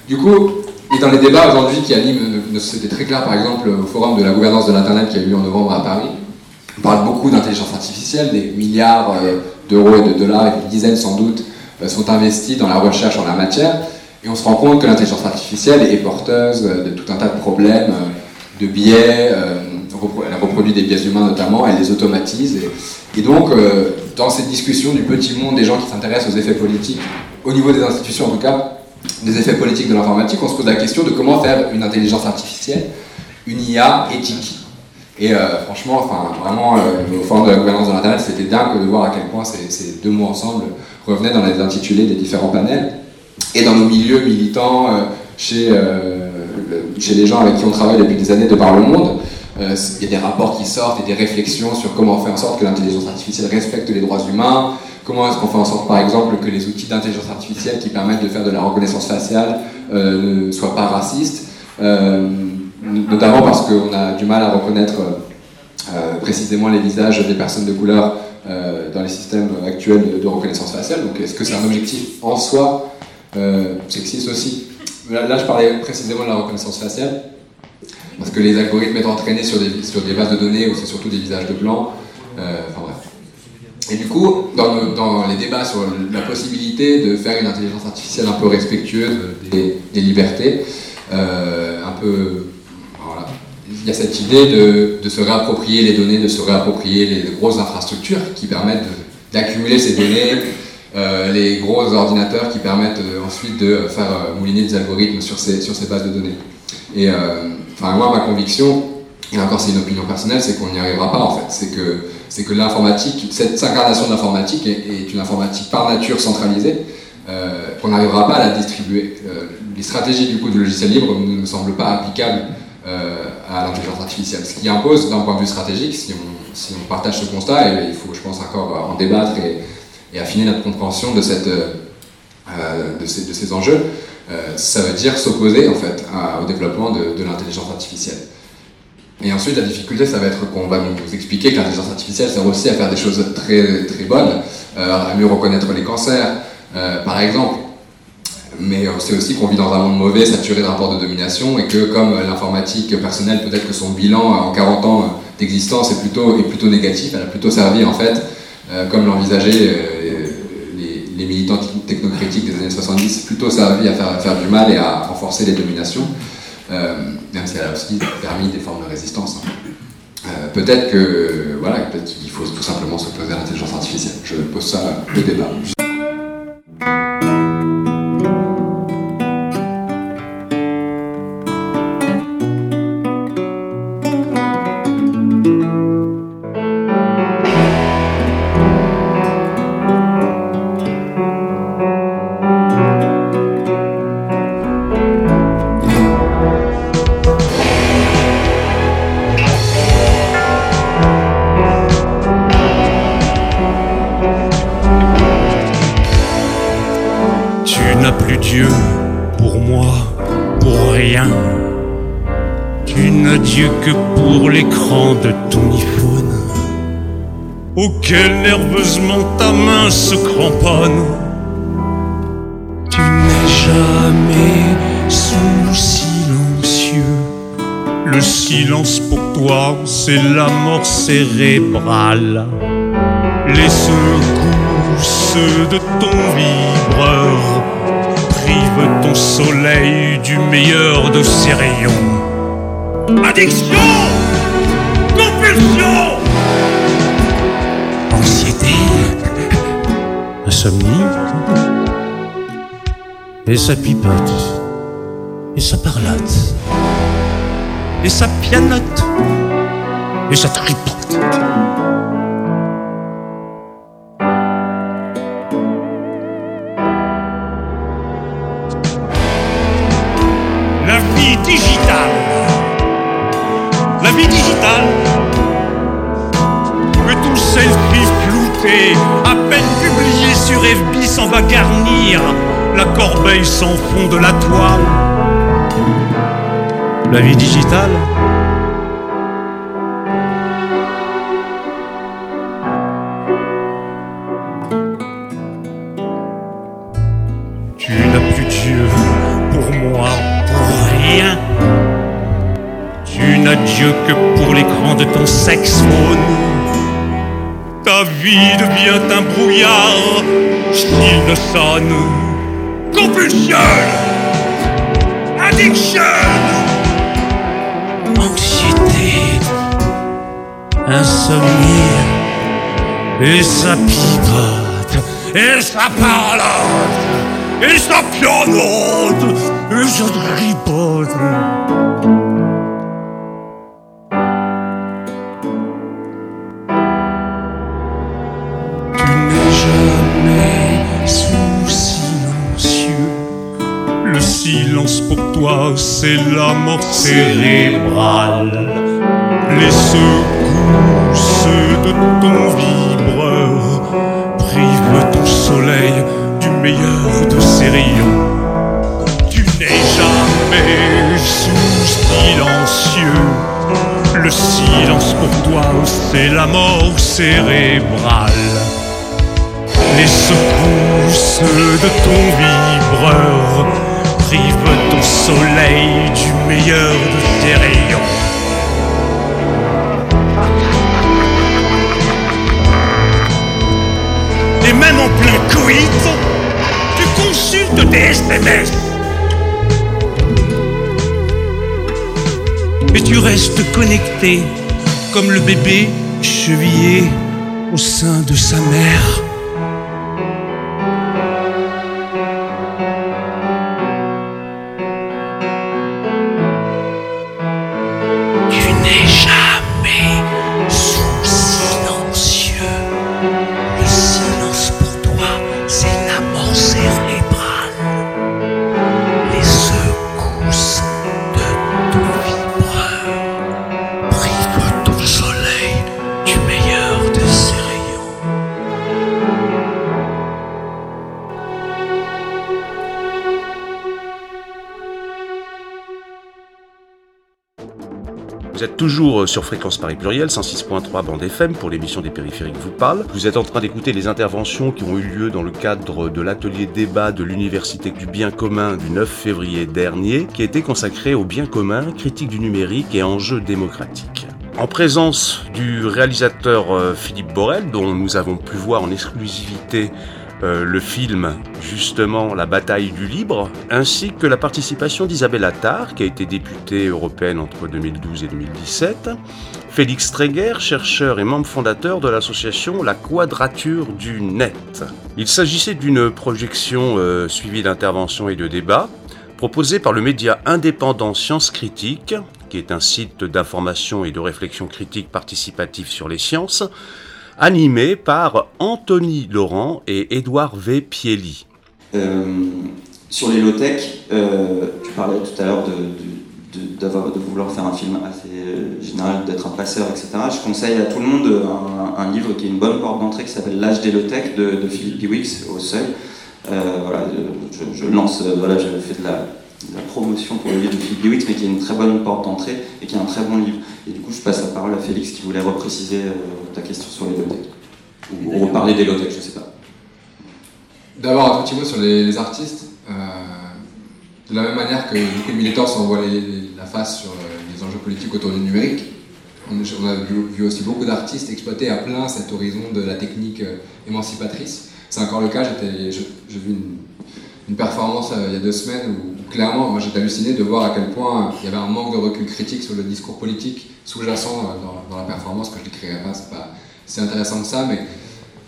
Du coup, et dans les débats aujourd'hui qui animent sociétés très clair, par exemple, au forum de la gouvernance de l'Internet qui a eu lieu en novembre à Paris, on parle beaucoup d'intelligence artificielle, des milliards euh, d'euros et de dollars, et des dizaines sans doute sont investis dans la recherche en la matière. Et on se rend compte que l'intelligence artificielle est porteuse de tout un tas de problèmes, de biais, elle reproduit des biais humains notamment, elle les automatise. Et, donc, dans cette discussion du petit monde des gens qui s'intéressent aux effets politiques, au niveau des institutions en tout cas, des effets politiques de l'informatique, on se pose la question de comment faire une intelligence artificielle, une IA éthique. Et euh, franchement, enfin, vraiment, euh, au forum de la gouvernance de l'Internet, c'était dingue de voir à quel point ces, deux mots ensemble revenaient dans les intitulés des différents panels. Et dans nos milieux militants, euh, chez, chez les gens avec qui on travaille depuis des années de par le monde, il y a des rapports qui sortent et des réflexions sur comment on fait en sorte que l'intelligence artificielle respecte les droits humains, comment est-ce qu'on fait en sorte, par exemple, que les outils d'intelligence artificielle qui permettent de faire de la reconnaissance faciale ne soient pas racistes notamment parce qu'on a du mal à reconnaître euh, précisément les visages des personnes de couleur euh, dans les systèmes actuels de, reconnaissance faciale. Donc est-ce que c'est un objectif en soi euh, sexiste aussi? Là, je parlais précisément de la reconnaissance faciale, parce que les algorithmes étant entraînés sur des, sur des bases de données où c'est surtout des visages de blancs, enfin bref. Et du coup, dans, dans, les débats sur la possibilité de faire une intelligence artificielle un peu respectueuse des libertés, un peu il y a cette idée de, se réapproprier les données, de se réapproprier les grosses infrastructures qui permettent d'accumuler ces données, euh, les gros ordinateurs qui permettent euh, ensuite de faire euh, mouliner des algorithmes sur ces, sur ces bases de données. Et enfin, moi, ma conviction, et encore c'est une opinion personnelle, c'est qu'on n'y arrivera pas en fait. C'est que, c'est que l'informatique, cette incarnation de l'informatique est, une informatique par nature centralisée, qu'on n'arrivera pas à la distribuer. les stratégies du coup du logiciel libre ne me semblent pas applicables euh, à l'intelligence artificielle. Ce qui impose, d'un point de vue stratégique, si on, si on, partage ce constat, et il faut, je pense, encore en débattre et, affiner notre compréhension de, cette, euh, ces, de, ces, enjeux, euh, ça veut dire s'opposer en fait au développement de, de l'intelligence artificielle. Et ensuite, la difficulté, ça va être qu'on va nous expliquer que l'intelligence artificielle sert aussi à faire des choses très, très bonnes, à mieux reconnaître les cancers, par exemple mais c'est aussi qu'on vit dans un monde mauvais, saturé de rapports de domination, et que comme l'informatique personnelle, peut-être que son bilan en 40 ans d'existence est plutôt, est plutôt négatif, elle a plutôt servi en fait, euh, comme l'envisageaient euh, les, militants technocritiques des années 70, plutôt servi à faire, faire du mal et à renforcer les dominations, euh, même si elle a aussi permis des formes de résistance. Hein. peut-être que voilà, peut-être qu'il faut tout simplement s'opposer à l'intelligence artificielle. Je pose ça au débat. Auquel nerveusement ta main se cramponne. Tu n'es jamais sous silencieux. Le silence pour toi, c'est la mort cérébrale. Les secousses de ton vibreur privent ton soleil du meilleur de ses rayons. Addiction. Compulsion. Insomnie, et ça pipote, et ça parlote, et ça pianote, et ça tripote. Garnir la corbeille sans fond de la toile. La vie digitale Tu n'as plus Dieu pour moi, pour rien. Tu n'as Dieu que pour l'écran de ton sexe Ta vie devient un brouillard, sonne, compulsion, addiction, anxiété, insomnie, et ça pipote, et ça parlote, et ça pianote, et ça tripote. C'est la mort cérébrale. Les secousses de ton vibreur privent ton soleil du meilleur de ses rayons. Tu n'es jamais sous silencieux. Le silence pour toi, c'est la mort cérébrale. Les secousses de ton vibreur privent ton soleil du meilleur de tes rayons. Et même en plein coït, tu consultes tes SMS. Et tu restes connecté comme le bébé chevillé au sein de sa mère. Sur Fréquence Paris Pluriel, 106.3 bande FM pour l'émission des périphériques vous parle. Vous êtes en train d'écouter les interventions qui ont eu lieu dans le cadre de l'atelier débat de l'Université du bien commun du 9 février dernier, qui a été consacré au bien commun, critique du numérique et enjeux démocratiques. En présence du réalisateur euh, Philippe Borel, dont nous avons pu voir en exclusivité euh, le film justement La bataille du libre, ainsi que la participation d'Isabelle Attard, qui a été députée européenne entre 2012 et 2017, Félix Tréguer, chercheur et membre fondateur de l'association La Quadrature du Net. Il s'agissait d'une projection euh, suivie d'interventions et de débats, proposée par le média indépendant Sciences Critiques, qui est un site d'information et de réflexion critique participative sur les sciences, animé par Anthony Laurent et Édouard V. Pielli. Euh, sur les low-tech, euh, tu parlais tout à l'heure de, vouloir faire un film assez euh, général, d'être un passeur, etc. Je conseille à tout le monde un, livre qui est une bonne porte d'entrée qui s'appelle L'âge des low-tech de, Philippe Biwix au seuil. Voilà, je, je lance, voilà, j'avais fait de la, de la promotion pour le livre de Philippe Biwix, mais qui est une très bonne porte d'entrée et qui est un très bon livre. Et du coup, je passe la parole à Félix qui voulait repréciser euh, ta question sur les low-tech. Ou, ou reparler des low-tech, je sais pas. D'abord, un petit mot sur les, les artistes. Euh, de la même manière que beaucoup de militants s'envoient la face sur euh, les enjeux politiques autour du numérique, on, on a vu, vu aussi beaucoup d'artistes exploiter à plein cet horizon de la technique euh, émancipatrice. C'est encore le cas, j'ai vu une, une performance euh, il y a deux semaines où, où clairement, moi j'étais halluciné de voir à quel point il y avait un manque de recul critique sur le discours politique sous-jacent euh, dans, la performance que je décrirai pas, c'est pas si intéressant que ça, mais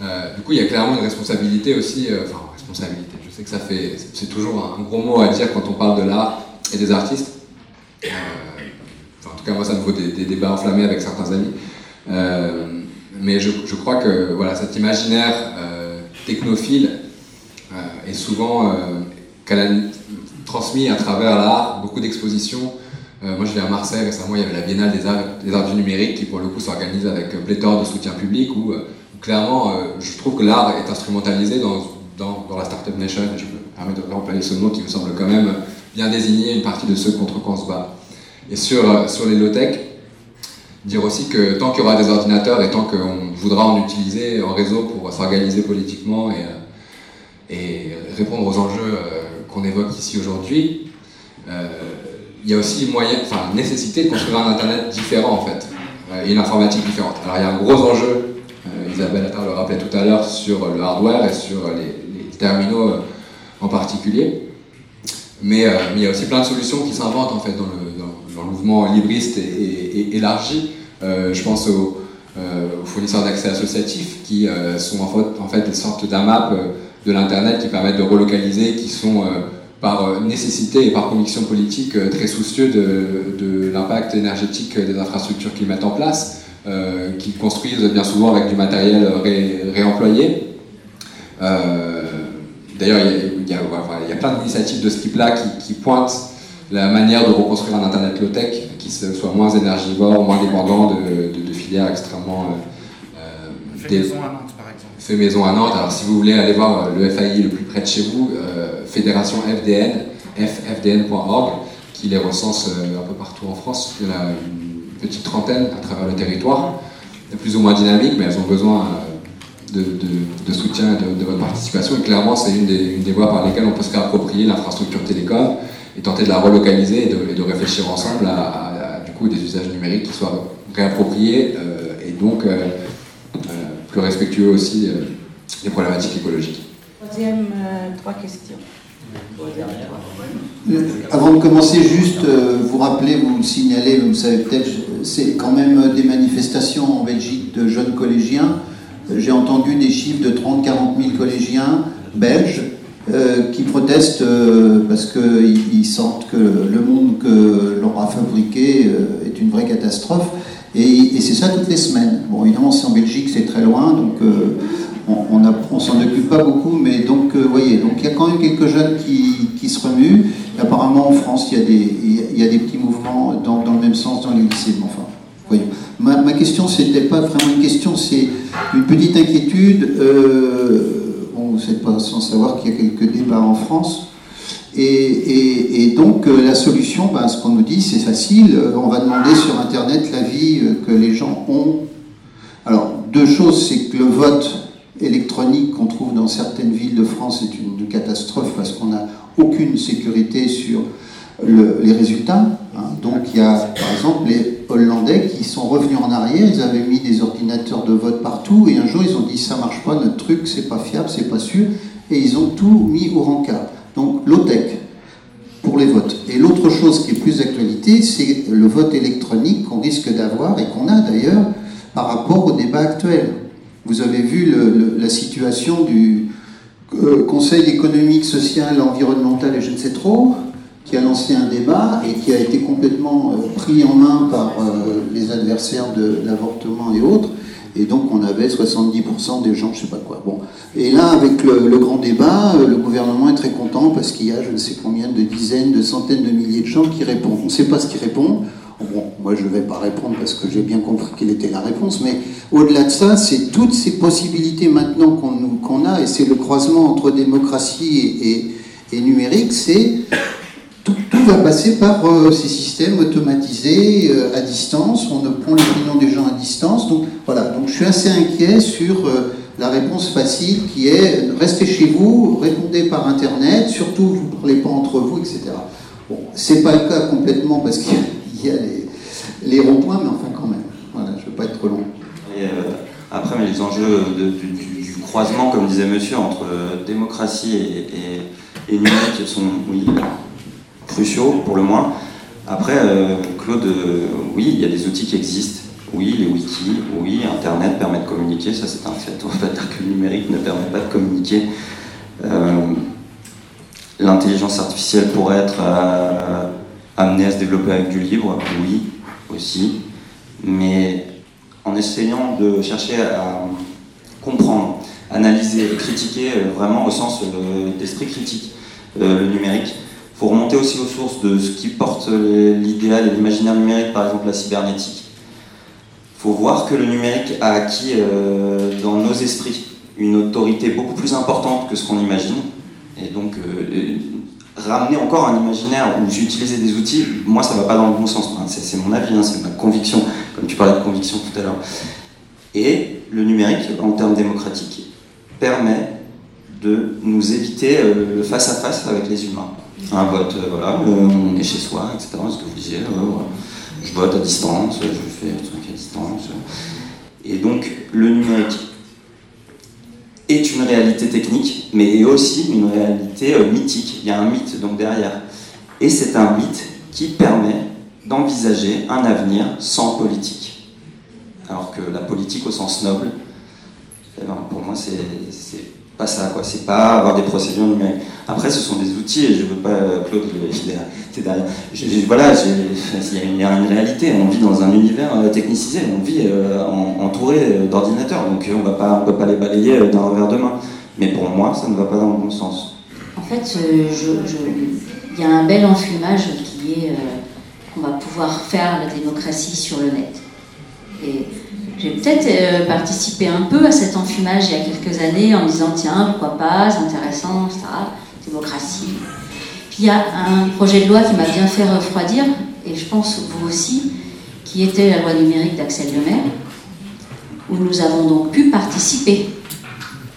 euh, du coup, il y a clairement une responsabilité aussi, euh, enfin, responsabilité, je sais que ça fait, c'est- toujours un, gros mot à dire quand on parle de l'art et des artistes. En tout cas, moi, ça me vaut des, débats enflammés avec certains amis. Mais je, je crois que voilà, cet imaginaire technophile est souvent transmis à travers l'art, beaucoup d'expositions. Euh, moi, je vais à Marseille récemment, il y avait la Biennale des Arts, du numérique qui, pour le coup, s'organise avec pléthore de soutien public où, euh, clairement, euh, je trouve que l'art est instrumentalisé dans, la Startup Nation. Je me permets de employer ce mot qui me semble quand même bien désigner une partie de ceux contre quoi on se bat. Et sur, euh, les low-tech, dire aussi que tant qu'il y aura des ordinateurs et tant qu'on voudra en utiliser en réseau pour s'organiser politiquement et, euh, répondre aux enjeux euh, qu'on évoque ici aujourd'hui, euh, il y a aussi moyen, nécessité de construire un Internet différent en fait, euh, et une informatique différente. Alors il y a un gros enjeu, euh, Isabelle Attard le rappelait tout à l'heure, sur le hardware et sur les, terminaux en particulier. Mais, il y a aussi plein de solutions qui s'inventent en fait dans le, mouvement libriste et, élargi. je pense aux, fournisseurs d'accès associatifs qui sont en fait, en fait des sortes d'AMAP de l'Internet qui permettent de relocaliser, qui sont par euh, nécessité et par conviction politique euh, très soucieux de, l'impact énergétique des infrastructures qu'ils mettent en place, euh, qu'ils construisent bien souvent avec du matériel réemployé. D'ailleurs, il y, a plein d'initiatives de ce type-là qui, pointent la manière de reconstruire un Internet low-tech qui soit moins énergivore, moins dépendant de, filières extrêmement... fait maison à Nantes. Alors si vous voulez aller voir le FAI le plus près de chez vous, fédération FDN, ffdn.org, qui les recense euh, un peu partout en France. Il y en a une petite trentaine à travers le territoire, plus ou moins dynamiques, mais elles ont besoin euh, de, soutien et de, votre participation. Et clairement, c'est une des, voies par lesquelles on peut se réapproprier l'infrastructure télécom et tenter de la relocaliser et de, réfléchir ensemble à, du coup, des usages numériques qui soient réappropriés euh, et donc plus respectueux aussi des problématiques écologiques. Troisième, trois questions. Euh, avant de commencer, juste euh, vous rappeler, vous le signalez, vous savez peut-être, c'est quand même des manifestations en Belgique de jeunes collégiens. Euh, j'ai entendu des chiffres de 30-40 000 collégiens belges qui protestent parce qu'ils sentent que le monde que l'on a fabriqué est une vraie catastrophe. Et, c'est ça toutes les semaines. Bon, évidemment, c'est en Belgique, c'est très loin, donc on ne s'en occupe pas beaucoup, mais donc, vous voyez, il y a quand même quelques jeunes qui, qui se remuent. apparemment, en France, il y a des, y a des petits mouvements dans, dans, le même sens dans les lycées. Enfin, voyons. Ma, ma question, c'était pas vraiment une question, c'est une petite inquiétude. Euh, bon, vous n'êtes pas sans savoir qu'il y a quelques débats en France. Et, donc, euh, la solution, ben, ce qu'on nous dit, c'est facile. Euh, on va demander sur Internet l'avis que les gens ont. Alors, deux choses, c'est que le vote électronique qu'on trouve dans certaines villes de France est une, catastrophe parce qu'on n'a aucune sécurité sur les résultats. Hein. Donc il y a par exemple les Hollandais qui sont revenus en arrière, ils avaient mis des ordinateurs de vote partout et un jour ils ont dit ça marche pas, notre truc c'est pas fiable, c'est pas sûr et ils ont tout mis au rencard. Donc low-tech pour les votes. Et l'autre chose qui est plus d'actualité, c'est le vote électronique qu'on risque d'avoir et qu'on a d'ailleurs par rapport au débat actuel. Vous avez vu la situation du euh, Conseil économique, social, environnemental et je ne sais trop, qui a lancé un débat et qui a été complètement euh, pris en main par euh, les adversaires de l'avortement et autres. Et donc on avait 70% des gens, je ne sais pas quoi. Bon. Et là, avec le, grand débat, le gouvernement est très content parce qu'il y a je ne sais combien de dizaines, de centaines de milliers de gens qui répondent. On ne sait pas ce qu'ils répondent. Bon, moi je ne vais pas répondre parce que j'ai bien compris quelle était la réponse, mais au-delà de ça, c'est toutes ces possibilités maintenant qu'on a, et c'est le croisement entre démocratie et, numérique, c'est tout, va passer par euh, ces systèmes automatisés euh, à distance, on prend l'opinion des gens à distance, donc voilà, donc je suis assez inquiet sur euh, la réponse facile qui est restez chez vous, répondez par Internet, surtout vous ne parlez pas entre vous, etc. Bon, c'est pas le cas complètement parce qu'il y a les, les ronds-points, mais enfin quand même. Voilà, je ne veux pas être trop long. Et, après, mais les enjeux du, croisement, comme disait monsieur, entre démocratie et, numérique sont, oui, cruciaux pour le moins. Après, euh, Claude, oui, il y a des outils qui existent. Oui, les wikis, oui, Internet permet de communiquer, ça c'est un fait. On va dire que le numérique ne permet pas de communiquer. L'intelligence artificielle pourrait être amenée à se développer avec du libre, oui, aussi, mais en essayant de chercher à comprendre, analyser, critiquer euh, vraiment au sens euh, d'esprit critique euh, le numérique. Faut remonter aussi aux sources de ce qui porte l'idéal et l'imaginaire numérique, par exemple la cybernétique. Il faut voir que le numérique a acquis dans nos esprits une autorité beaucoup plus importante que ce qu'on imagine. Et donc, ramener encore un imaginaire où j'utilisais des outils, moi ça va pas dans le bon sens. c'est mon avis, hein, c'est ma conviction, comme tu parlais de conviction tout à l'heure. Et le numérique, en termes démocratiques, permet de nous éviter euh, le face-à-face avec les humains. Un vote, euh, voilà, euh, on est chez soi, etc. Ce que vous disiez, je vote à distance, je fais un truc à distance. Et donc le numérique est une réalité technique, mais est aussi une réalité euh, mythique. Il y a un mythe donc derrière. Et c'est un mythe qui permet d'envisager un avenir sans politique. Alors que la politique au sens noble, eh ben, pour moi, c'est pas ça, quoi. C'est pas avoir des procédures numériques. Après, ce sont des outils, et je veux pas, Claude, t'es derrière. voilà, il y a une réalité. On vit dans un univers euh, technicisé, on vit euh, entouré euh, d'ordinateurs, donc on va pas, on peut pas les balayer d'un revers de main. Mais pour moi, ça ne va pas dans le bon sens. En fait, il y a un bel enfumage qui est qu'on va pouvoir faire la démocratie sur le net. Et j'ai peut-être euh, participé un peu à cet enfumage il y a quelques années en me disant tiens, pourquoi pas, c'est intéressant, ça, démocratie. Puis il y a un projet de loi qui m'a bien fait refroidir, et je pense vous aussi, qui était la loi numérique d'Axel Lemaire, où nous avons donc pu participer.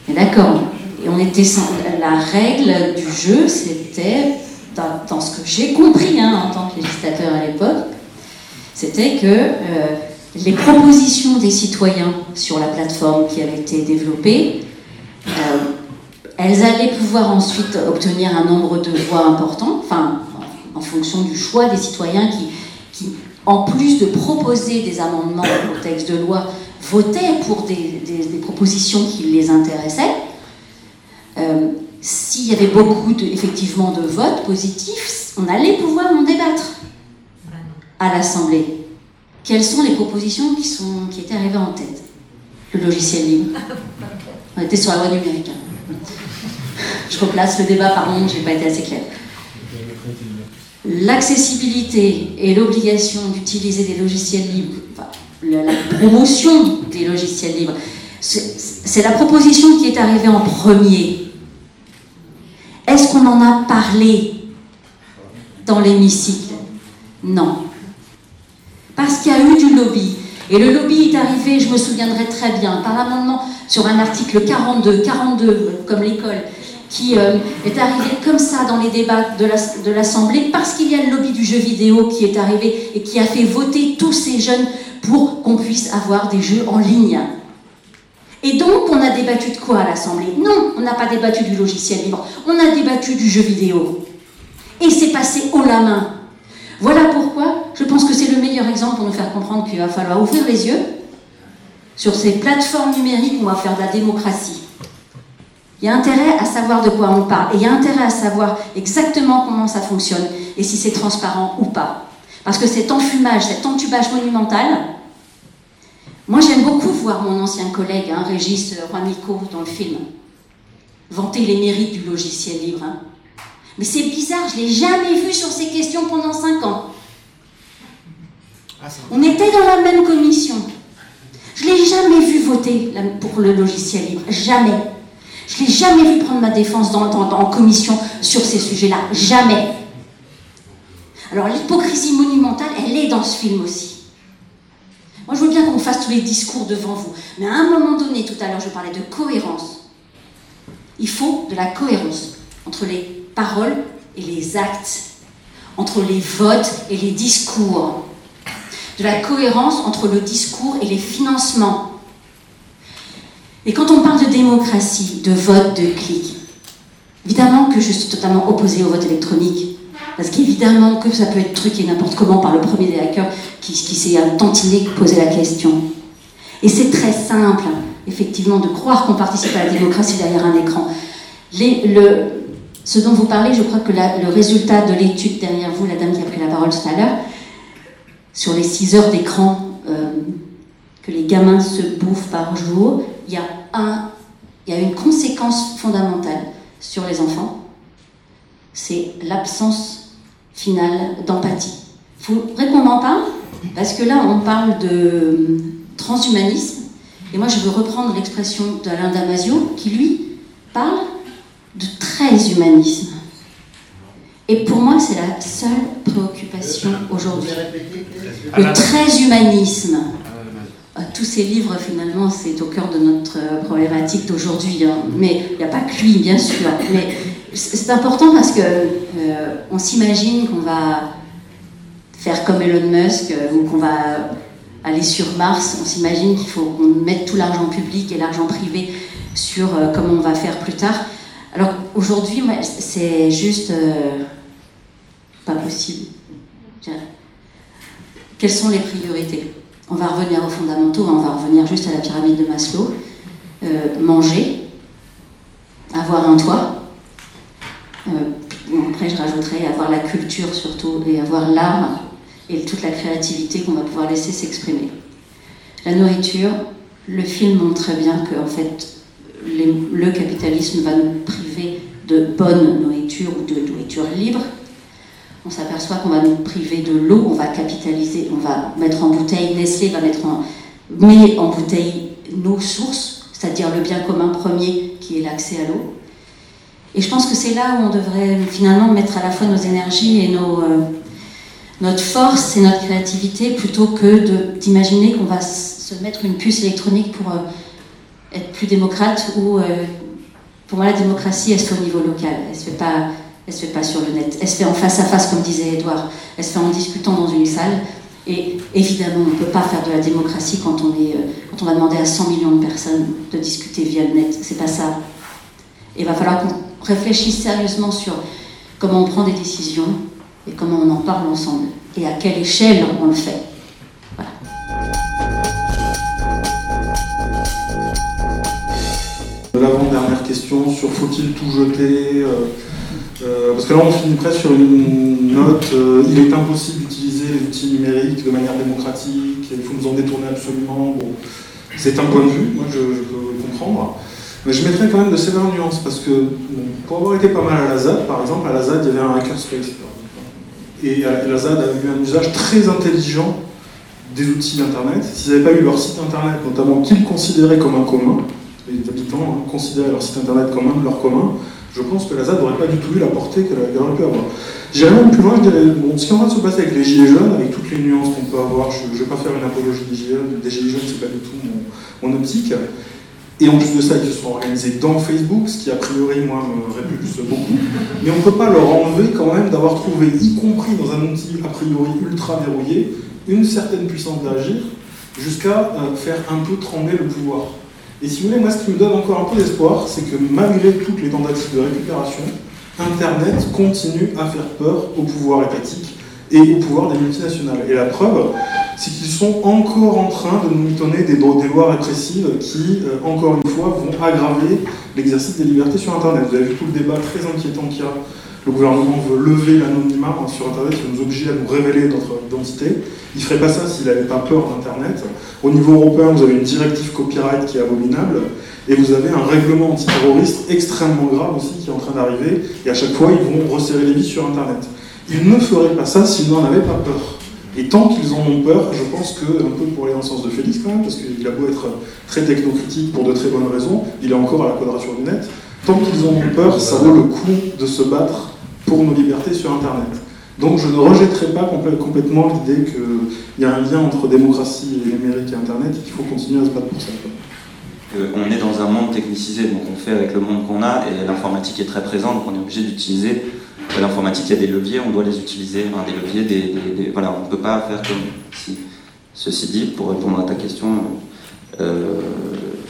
D'accord Et on était sans... La règle du jeu, c'était, dans, ce que j'ai compris hein, en tant que législateur à l'époque, c'était que euh, les propositions des citoyens sur la plateforme qui avait été développée, euh, elles allaient pouvoir ensuite obtenir un nombre de voix important, enfin, en fonction du choix des citoyens qui, en plus de proposer des amendements au texte de loi, votaient pour des, propositions qui les intéressaient. Euh, s'il y avait beaucoup de, effectivement de votes positifs, on allait pouvoir en débattre à l'Assemblée. Quelles sont les propositions qui, sont, qui étaient arrivées en tête? Le logiciel libre. On était sur la loi numérique. Hein. Je replace le débat, pardon, je n'ai pas été assez clair. L'accessibilité et l'obligation d'utiliser des logiciels libres, la promotion des logiciels libres, c'est la proposition qui est arrivée en premier. Est-ce qu'on en a parlé dans l'hémicycle? Non parce qu'il y a eu du lobby. Et le lobby est arrivé, je me souviendrai très bien, par l'amendement sur un article 42, 42 comme l'école, qui euh, est arrivé comme ça dans les débats de l'Assemblée, parce qu'il y a le lobby du jeu vidéo qui est arrivé et qui a fait voter tous ces jeunes pour qu'on puisse avoir des jeux en ligne. Et donc, on a débattu de quoi à l'Assemblée? Non, on n'a pas débattu du logiciel libre, on a débattu du jeu vidéo. Et c'est passé haut la main. Voilà pourquoi je pense que c'est le meilleur exemple pour nous faire comprendre qu'il va falloir ouvrir les yeux sur ces plateformes numériques où on va faire de la démocratie. Il y a intérêt à savoir de quoi on parle et il y a intérêt à savoir exactement comment ça fonctionne et si c'est transparent ou pas. Parce que cet enfumage, cet entubage monumental, moi j'aime beaucoup voir mon ancien collègue, hein, Régis Juanico, dans le film, vanter les mérites du logiciel libre. Hein. Mais c'est bizarre, je ne l'ai jamais vu sur ces questions pendant cinq ans. On était dans la même commission. Je ne l'ai jamais vu voter pour le logiciel libre. Jamais. Je ne l'ai jamais vu prendre ma défense dans, en commission sur ces sujets-là. Jamais. Alors l'hypocrisie monumentale, elle est dans ce film aussi. Moi, je veux bien qu'on fasse tous les discours devant vous. Mais à un moment donné, tout à l'heure, je parlais de cohérence. Il faut de la cohérence entre les paroles et les actes, entre les votes et les discours, de la cohérence entre le discours et les financements. Et quand on parle de démocratie, de vote, de clic, évidemment que je suis totalement opposée au vote électronique. Parce qu'évidemment que ça peut être truqué n'importe comment par le premier des hackers qui, s'est tantiné poser la question. Et c'est très simple, effectivement, de croire qu'on participe à la démocratie derrière un écran. Le, ce dont vous parlez, je crois que le résultat de l'étude derrière vous, la dame qui a pris la parole tout à l'heure, sur les 6 heures d'écran euh, que les gamins se bouffent par jour, il y, il y a une conséquence fondamentale sur les enfants, c'est l'absence finale d'empathie. Il faudrait qu'on en parle, parce que là, on parle de transhumanisme, et moi, je veux reprendre l'expression d'Alain Damasio, qui, lui, parle de très humanisme. Et pour moi, c'est la seule préoccupation aujourd'hui. Le très humanisme. Euh, tous ces livres, finalement, c'est au cœur de notre problématique d'aujourd'hui. Hein. Mais il n'y a pas que lui, bien sûr. Mais c'est important parce que euh, on s'imagine qu'on va faire comme Elon Musk euh, ou qu'on va aller sur Mars. On s'imagine qu'il faut qu'on mette tout l'argent public et l'argent privé sur comment on va faire plus tard. Alors aujourd'hui, c'est juste pas possible. Quelles sont les priorités? On va revenir aux fondamentaux, on va revenir juste à la pyramide de Maslow. manger, avoir un toit, après, je rajouterais avoir la culture surtout et avoir l'art et toute la créativité qu'on va pouvoir laisser s'exprimer. La nourriture, le film montre très bien que en fait, le capitalisme va nous priver de bonne nourriture ou de nourriture libre. On s'aperçoit qu'on va nous priver de l'eau, on va capitaliser, on va mettre en bouteille, Nestlé va mettre en, met en bouteille nos sources, c'est-à-dire le bien commun premier qui est l'accès à l'eau. Et je pense que c'est là où on devrait finalement mettre à la fois nos énergies et nos, euh, notre force et notre créativité plutôt que d'imaginer qu'on va se mettre une puce électronique pour euh, être plus démocrate ou euh, pour moi la démocratie elle se fait au niveau local, elle se fait pas elle se fait pas sur le net, elle se fait en face à face comme disait Edouard, elle se fait en discutant dans une salle. Et évidemment on ne peut pas faire de la démocratie quand on, est, quand on va demander à 100 millions de personnes de discuter via le net, c'est pas ça. Il va falloir qu'on réfléchisse sérieusement sur comment on prend des décisions et comment on en parle ensemble. Et à quelle échelle on le fait. L'avant-dernière question sur faut-il tout jeter euh, euh, Parce que là on finit presque sur une note euh, il est impossible d'utiliser les outils numériques de manière démocratique, il faut nous en détourner absolument. Bon, c'est un point de vue, moi je, je comprendre. Mais je mettrais quand même de sévères nuances, parce que pour avoir été pas mal à la ZAD, par exemple, à la ZAD, il y avait un hackerspace. Et la ZAD a eu un usage très intelligent des outils d'Internet. S'ils n'avaient pas eu leur site Internet, notamment qu'ils considéraient comme un commun, les habitants hein, considéraient leur site Internet comme un de leurs communs, je pense que la ZAD n'aurait pas du tout eu la portée qu'elle aurait pu avoir. J'irais même plus loin, je dirais, bon, ce qui est en train de se passer avec les gilets jaunes, avec toutes les nuances qu'on peut avoir, je ne vais pas faire une apologie des gilets jaunes, des gilets jaunes, c'est pas du tout mon, mon optique, et en plus de ça, ils se sont organisés dans Facebook, ce qui a priori, moi, me répulse beaucoup. Mais on ne peut pas leur enlever quand même d'avoir trouvé, y compris dans un outil a priori ultra verrouillé, une certaine puissance d'agir jusqu'à euh, faire un peu trembler le pouvoir. Et si vous voulez, moi, ce qui me donne encore un peu d'espoir, c'est que malgré toutes les tentatives de récupération, Internet continue à faire peur au pouvoir étatique et au pouvoir des multinationales. Et la preuve, c'est qu'ils sont encore en train de nous donner des, lois répressives qui, euh, encore une fois, vont aggraver l'exercice des libertés sur Internet. Vous avez vu tout le débat très inquiétant qu'il y a. Le gouvernement veut lever l'anonymat sur Internet, il nous obliger à nous révéler notre identité. Il ne ferait pas ça s'il n'avait pas peur d'Internet. Au niveau européen, vous avez une directive copyright qui est abominable, et vous avez un règlement antiterroriste extrêmement grave aussi qui est en train d'arriver, et à chaque fois, ils vont resserrer les vis sur Internet. Ils ne feraient pas ça s'ils n'en avaient pas peur. Et tant qu'ils en ont peur, je pense que, un peu pour aller dans le sens de Félix quand même, parce qu'il a beau être très technocritique pour de très bonnes raisons, il est encore à la quadrature du net, tant qu'ils en ont peur, ça vaut le coup de se battre pour nos libertés sur Internet. Donc je ne rejetterai pas complètement l'idée qu'il y a un lien entre démocratie et numérique et Internet et qu'il faut continuer à se battre pour ça. on est dans un monde technicisé, donc on fait avec le monde qu'on a, et l'informatique est très présente, donc on est obligé d'utiliser l'informatique, il y a des leviers, on doit les utiliser, des leviers, voilà, on ne peut pas faire comme si. Ceci dit, pour répondre à ta question, euh,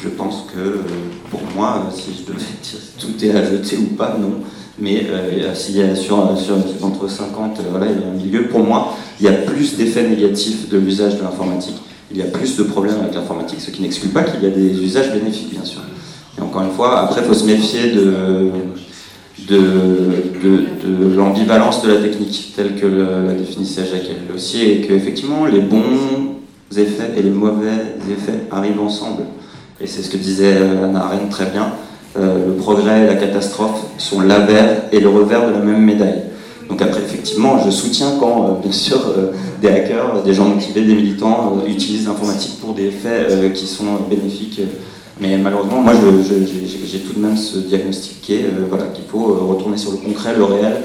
je pense que euh, pour moi, si je devais dire tout est à jeter ou pas, non. Mais euh, s'il y a sur, entre 50, voilà, il y a un milieu, pour moi, il y a plus d'effets négatifs de l'usage de l'informatique. Il y a plus de problèmes avec l'informatique, ce qui n'exclut pas qu'il y a des usages bénéfiques, bien sûr. Et encore une fois, après, il faut se méfier de de, de, l'ambivalence de la technique, telle que la définissait Jacques aussi, et qu'effectivement les bons effets et les mauvais effets arrivent ensemble. Et c'est ce que disait Anna Arendt très bien. Euh, le progrès et la catastrophe sont l'avers et le revers de la même médaille. Donc après, effectivement, je soutiens quand, euh, bien sûr, euh, des hackers, des gens motivés, des militants utilisent l'informatique pour des effets qui sont bénéfiques mais malheureusement, moi, j'ai tout de même ce euh, voilà, qu'il faut retourner sur le concret, le réel,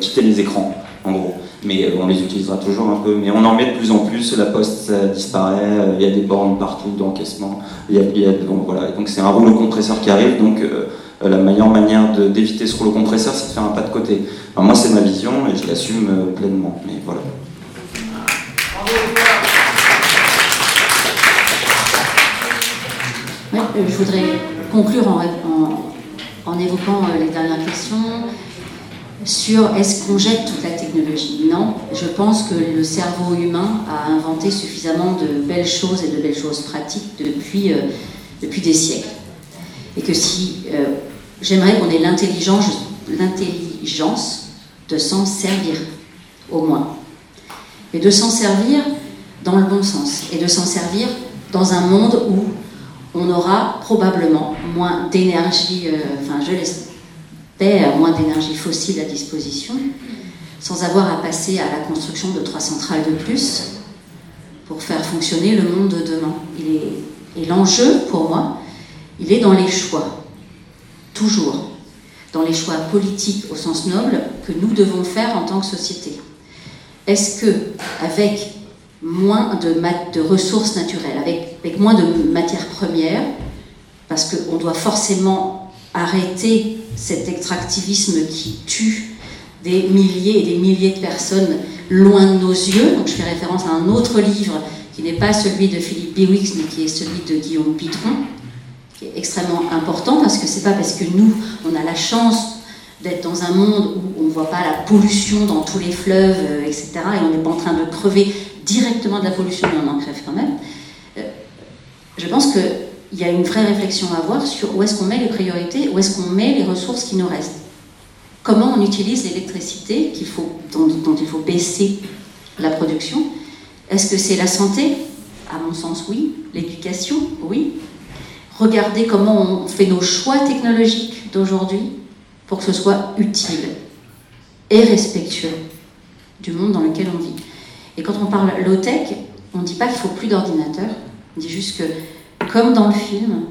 quitter les écrans, en gros. Mais on les utilisera toujours un peu. Mais on en met de plus en plus. La poste ça disparaît. Il y a des bornes partout d'encaissement. Il, y a, donc voilà. Donc c'est un rouleau compresseur qui arrive. Donc la meilleure manière d'éviter ce rouleau compresseur, c'est de faire un pas de côté. moi, c'est ma vision et je l'assume pleinement. Mais voilà. je voudrais conclure en, en évoquant les dernières questions sur est-ce qu'on jette toute la technologie Non, je pense que le cerveau humain a inventé suffisamment de belles choses et de belles choses pratiques depuis, euh, depuis des siècles. Et que si euh, j'aimerais qu'on ait l'intelligence, de s'en servir, au moins. Et de s'en servir dans le bon sens. Et de s'en servir dans un monde où on aura probablement moins d'énergie, euh, enfin je l'espère à moins d'énergie fossile à disposition, sans avoir à passer à la construction de trois centrales de plus pour faire fonctionner le monde de demain. et l'enjeu, pour moi, il est dans les choix, toujours, dans les choix politiques au sens noble que nous devons faire en tant que société. Est-ce que, avec moins de, ressources naturelles, avec moins de matières premières, parce qu'on doit forcément arrêter cet extractivisme qui tue des milliers et des milliers de personnes loin de nos yeux. Donc je fais référence à un autre livre qui n'est pas celui de Philippe Biwix, mais qui est celui de Guillaume Pitron, qui est extrêmement important parce que c'est pas parce que nous, on a la chance d'être dans un monde où on ne voit pas la pollution dans tous les fleuves, euh, etc., et on n'est pas en train de crever directement de la pollution, mais on en crève quand même. Euh, je pense que il y a une vraie réflexion à avoir sur où est-ce qu'on met les priorités, où est-ce qu'on met les ressources qui nous restent. Comment on utilise l'électricité dont, dont, il faut baisser la production Est-ce que c'est la santé? À mon sens, oui. L'éducation, oui. Regardez comment on fait nos choix technologiques d'aujourd'hui pour que ce soit utile et respectueux du monde dans lequel on vit. Et quand on parle low-tech, on ne dit pas qu'il faut plus d'ordinateurs, on dit juste que comme dans le film,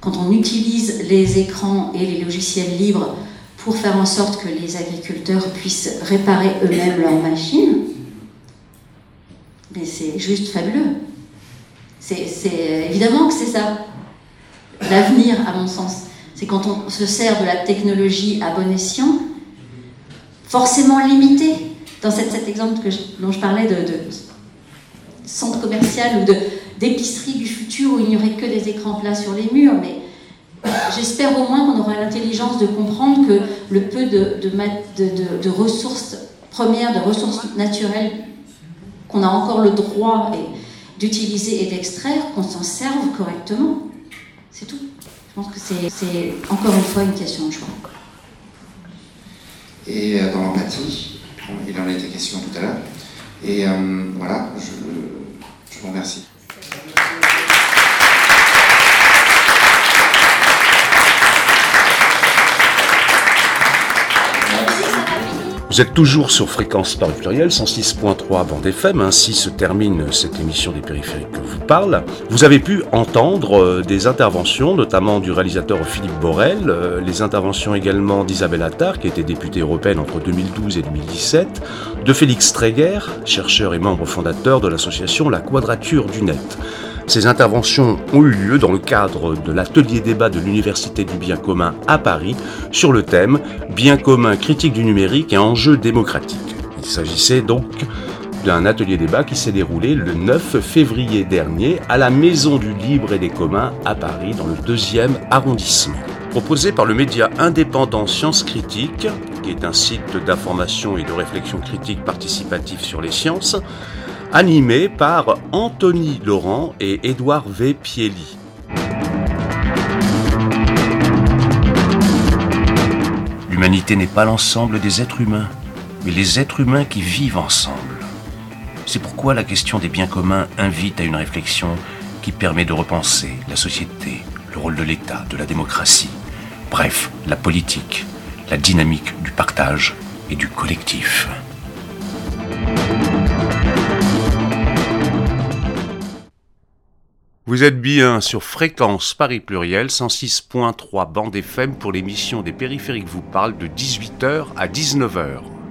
quand on utilise les écrans et les logiciels libres pour faire en sorte que les agriculteurs puissent réparer eux-mêmes leurs machines, c'est juste fabuleux. C'est évidemment que c'est ça. L'avenir, à mon sens, c'est quand on se sert de la technologie à bon escient, forcément limité. Dans cet, exemple dont je parlais de centre commercial ou de, d'épicerie du futur où il n'y aurait que des écrans plats sur les murs, mais j'espère au moins qu'on aura l'intelligence de comprendre que le peu de, ressources premières, de ressources naturelles qu'on a encore le droit d'utiliser et d'extraire, qu'on s'en serve correctement. C'est tout. Je pense que c'est encore une fois une question de choix. Et euh, dans l'empathie, il en été question tout à l'heure. Et euh, voilà, je vous remercie. Thank you. Vous êtes toujours sur Fréquence par pluriel, 106.3 bande FM, ainsi se termine cette émission des périphériques que vous parle. Vous avez pu entendre euh, des interventions, notamment du réalisateur Philippe Borel, euh, les interventions également d'Isabelle Attard, qui était députée européenne entre 2012 et 2017, de Félix Tréguer, chercheur et membre fondateur de l'association La Quadrature du Net. Ces interventions ont eu lieu dans le cadre de l'atelier débat de l'Université du bien commun à Paris sur le thème Bien commun critique du numérique et enjeux démocratiques. Il s'agissait donc d'un atelier débat qui s'est déroulé le 9 février dernier à la Maison du Libre et des Communs à Paris dans le deuxième arrondissement. Proposé par le média indépendant Sciences Critiques, qui est un site d'information et de réflexion critique participative sur les sciences, animé par Anthony Laurent et Édouard V. Pieli. L'humanité n'est pas l'ensemble des êtres humains, mais les êtres humains qui vivent ensemble. C'est pourquoi la question des biens communs invite à une réflexion qui permet de repenser la société, le rôle de l'État, de la démocratie, bref, la politique, la dynamique du partage et du collectif. Vous êtes bien sur Fréquence Paris Pluriel 106.3 bande FM pour l'émission des périphériques vous parle de 18h à 19h.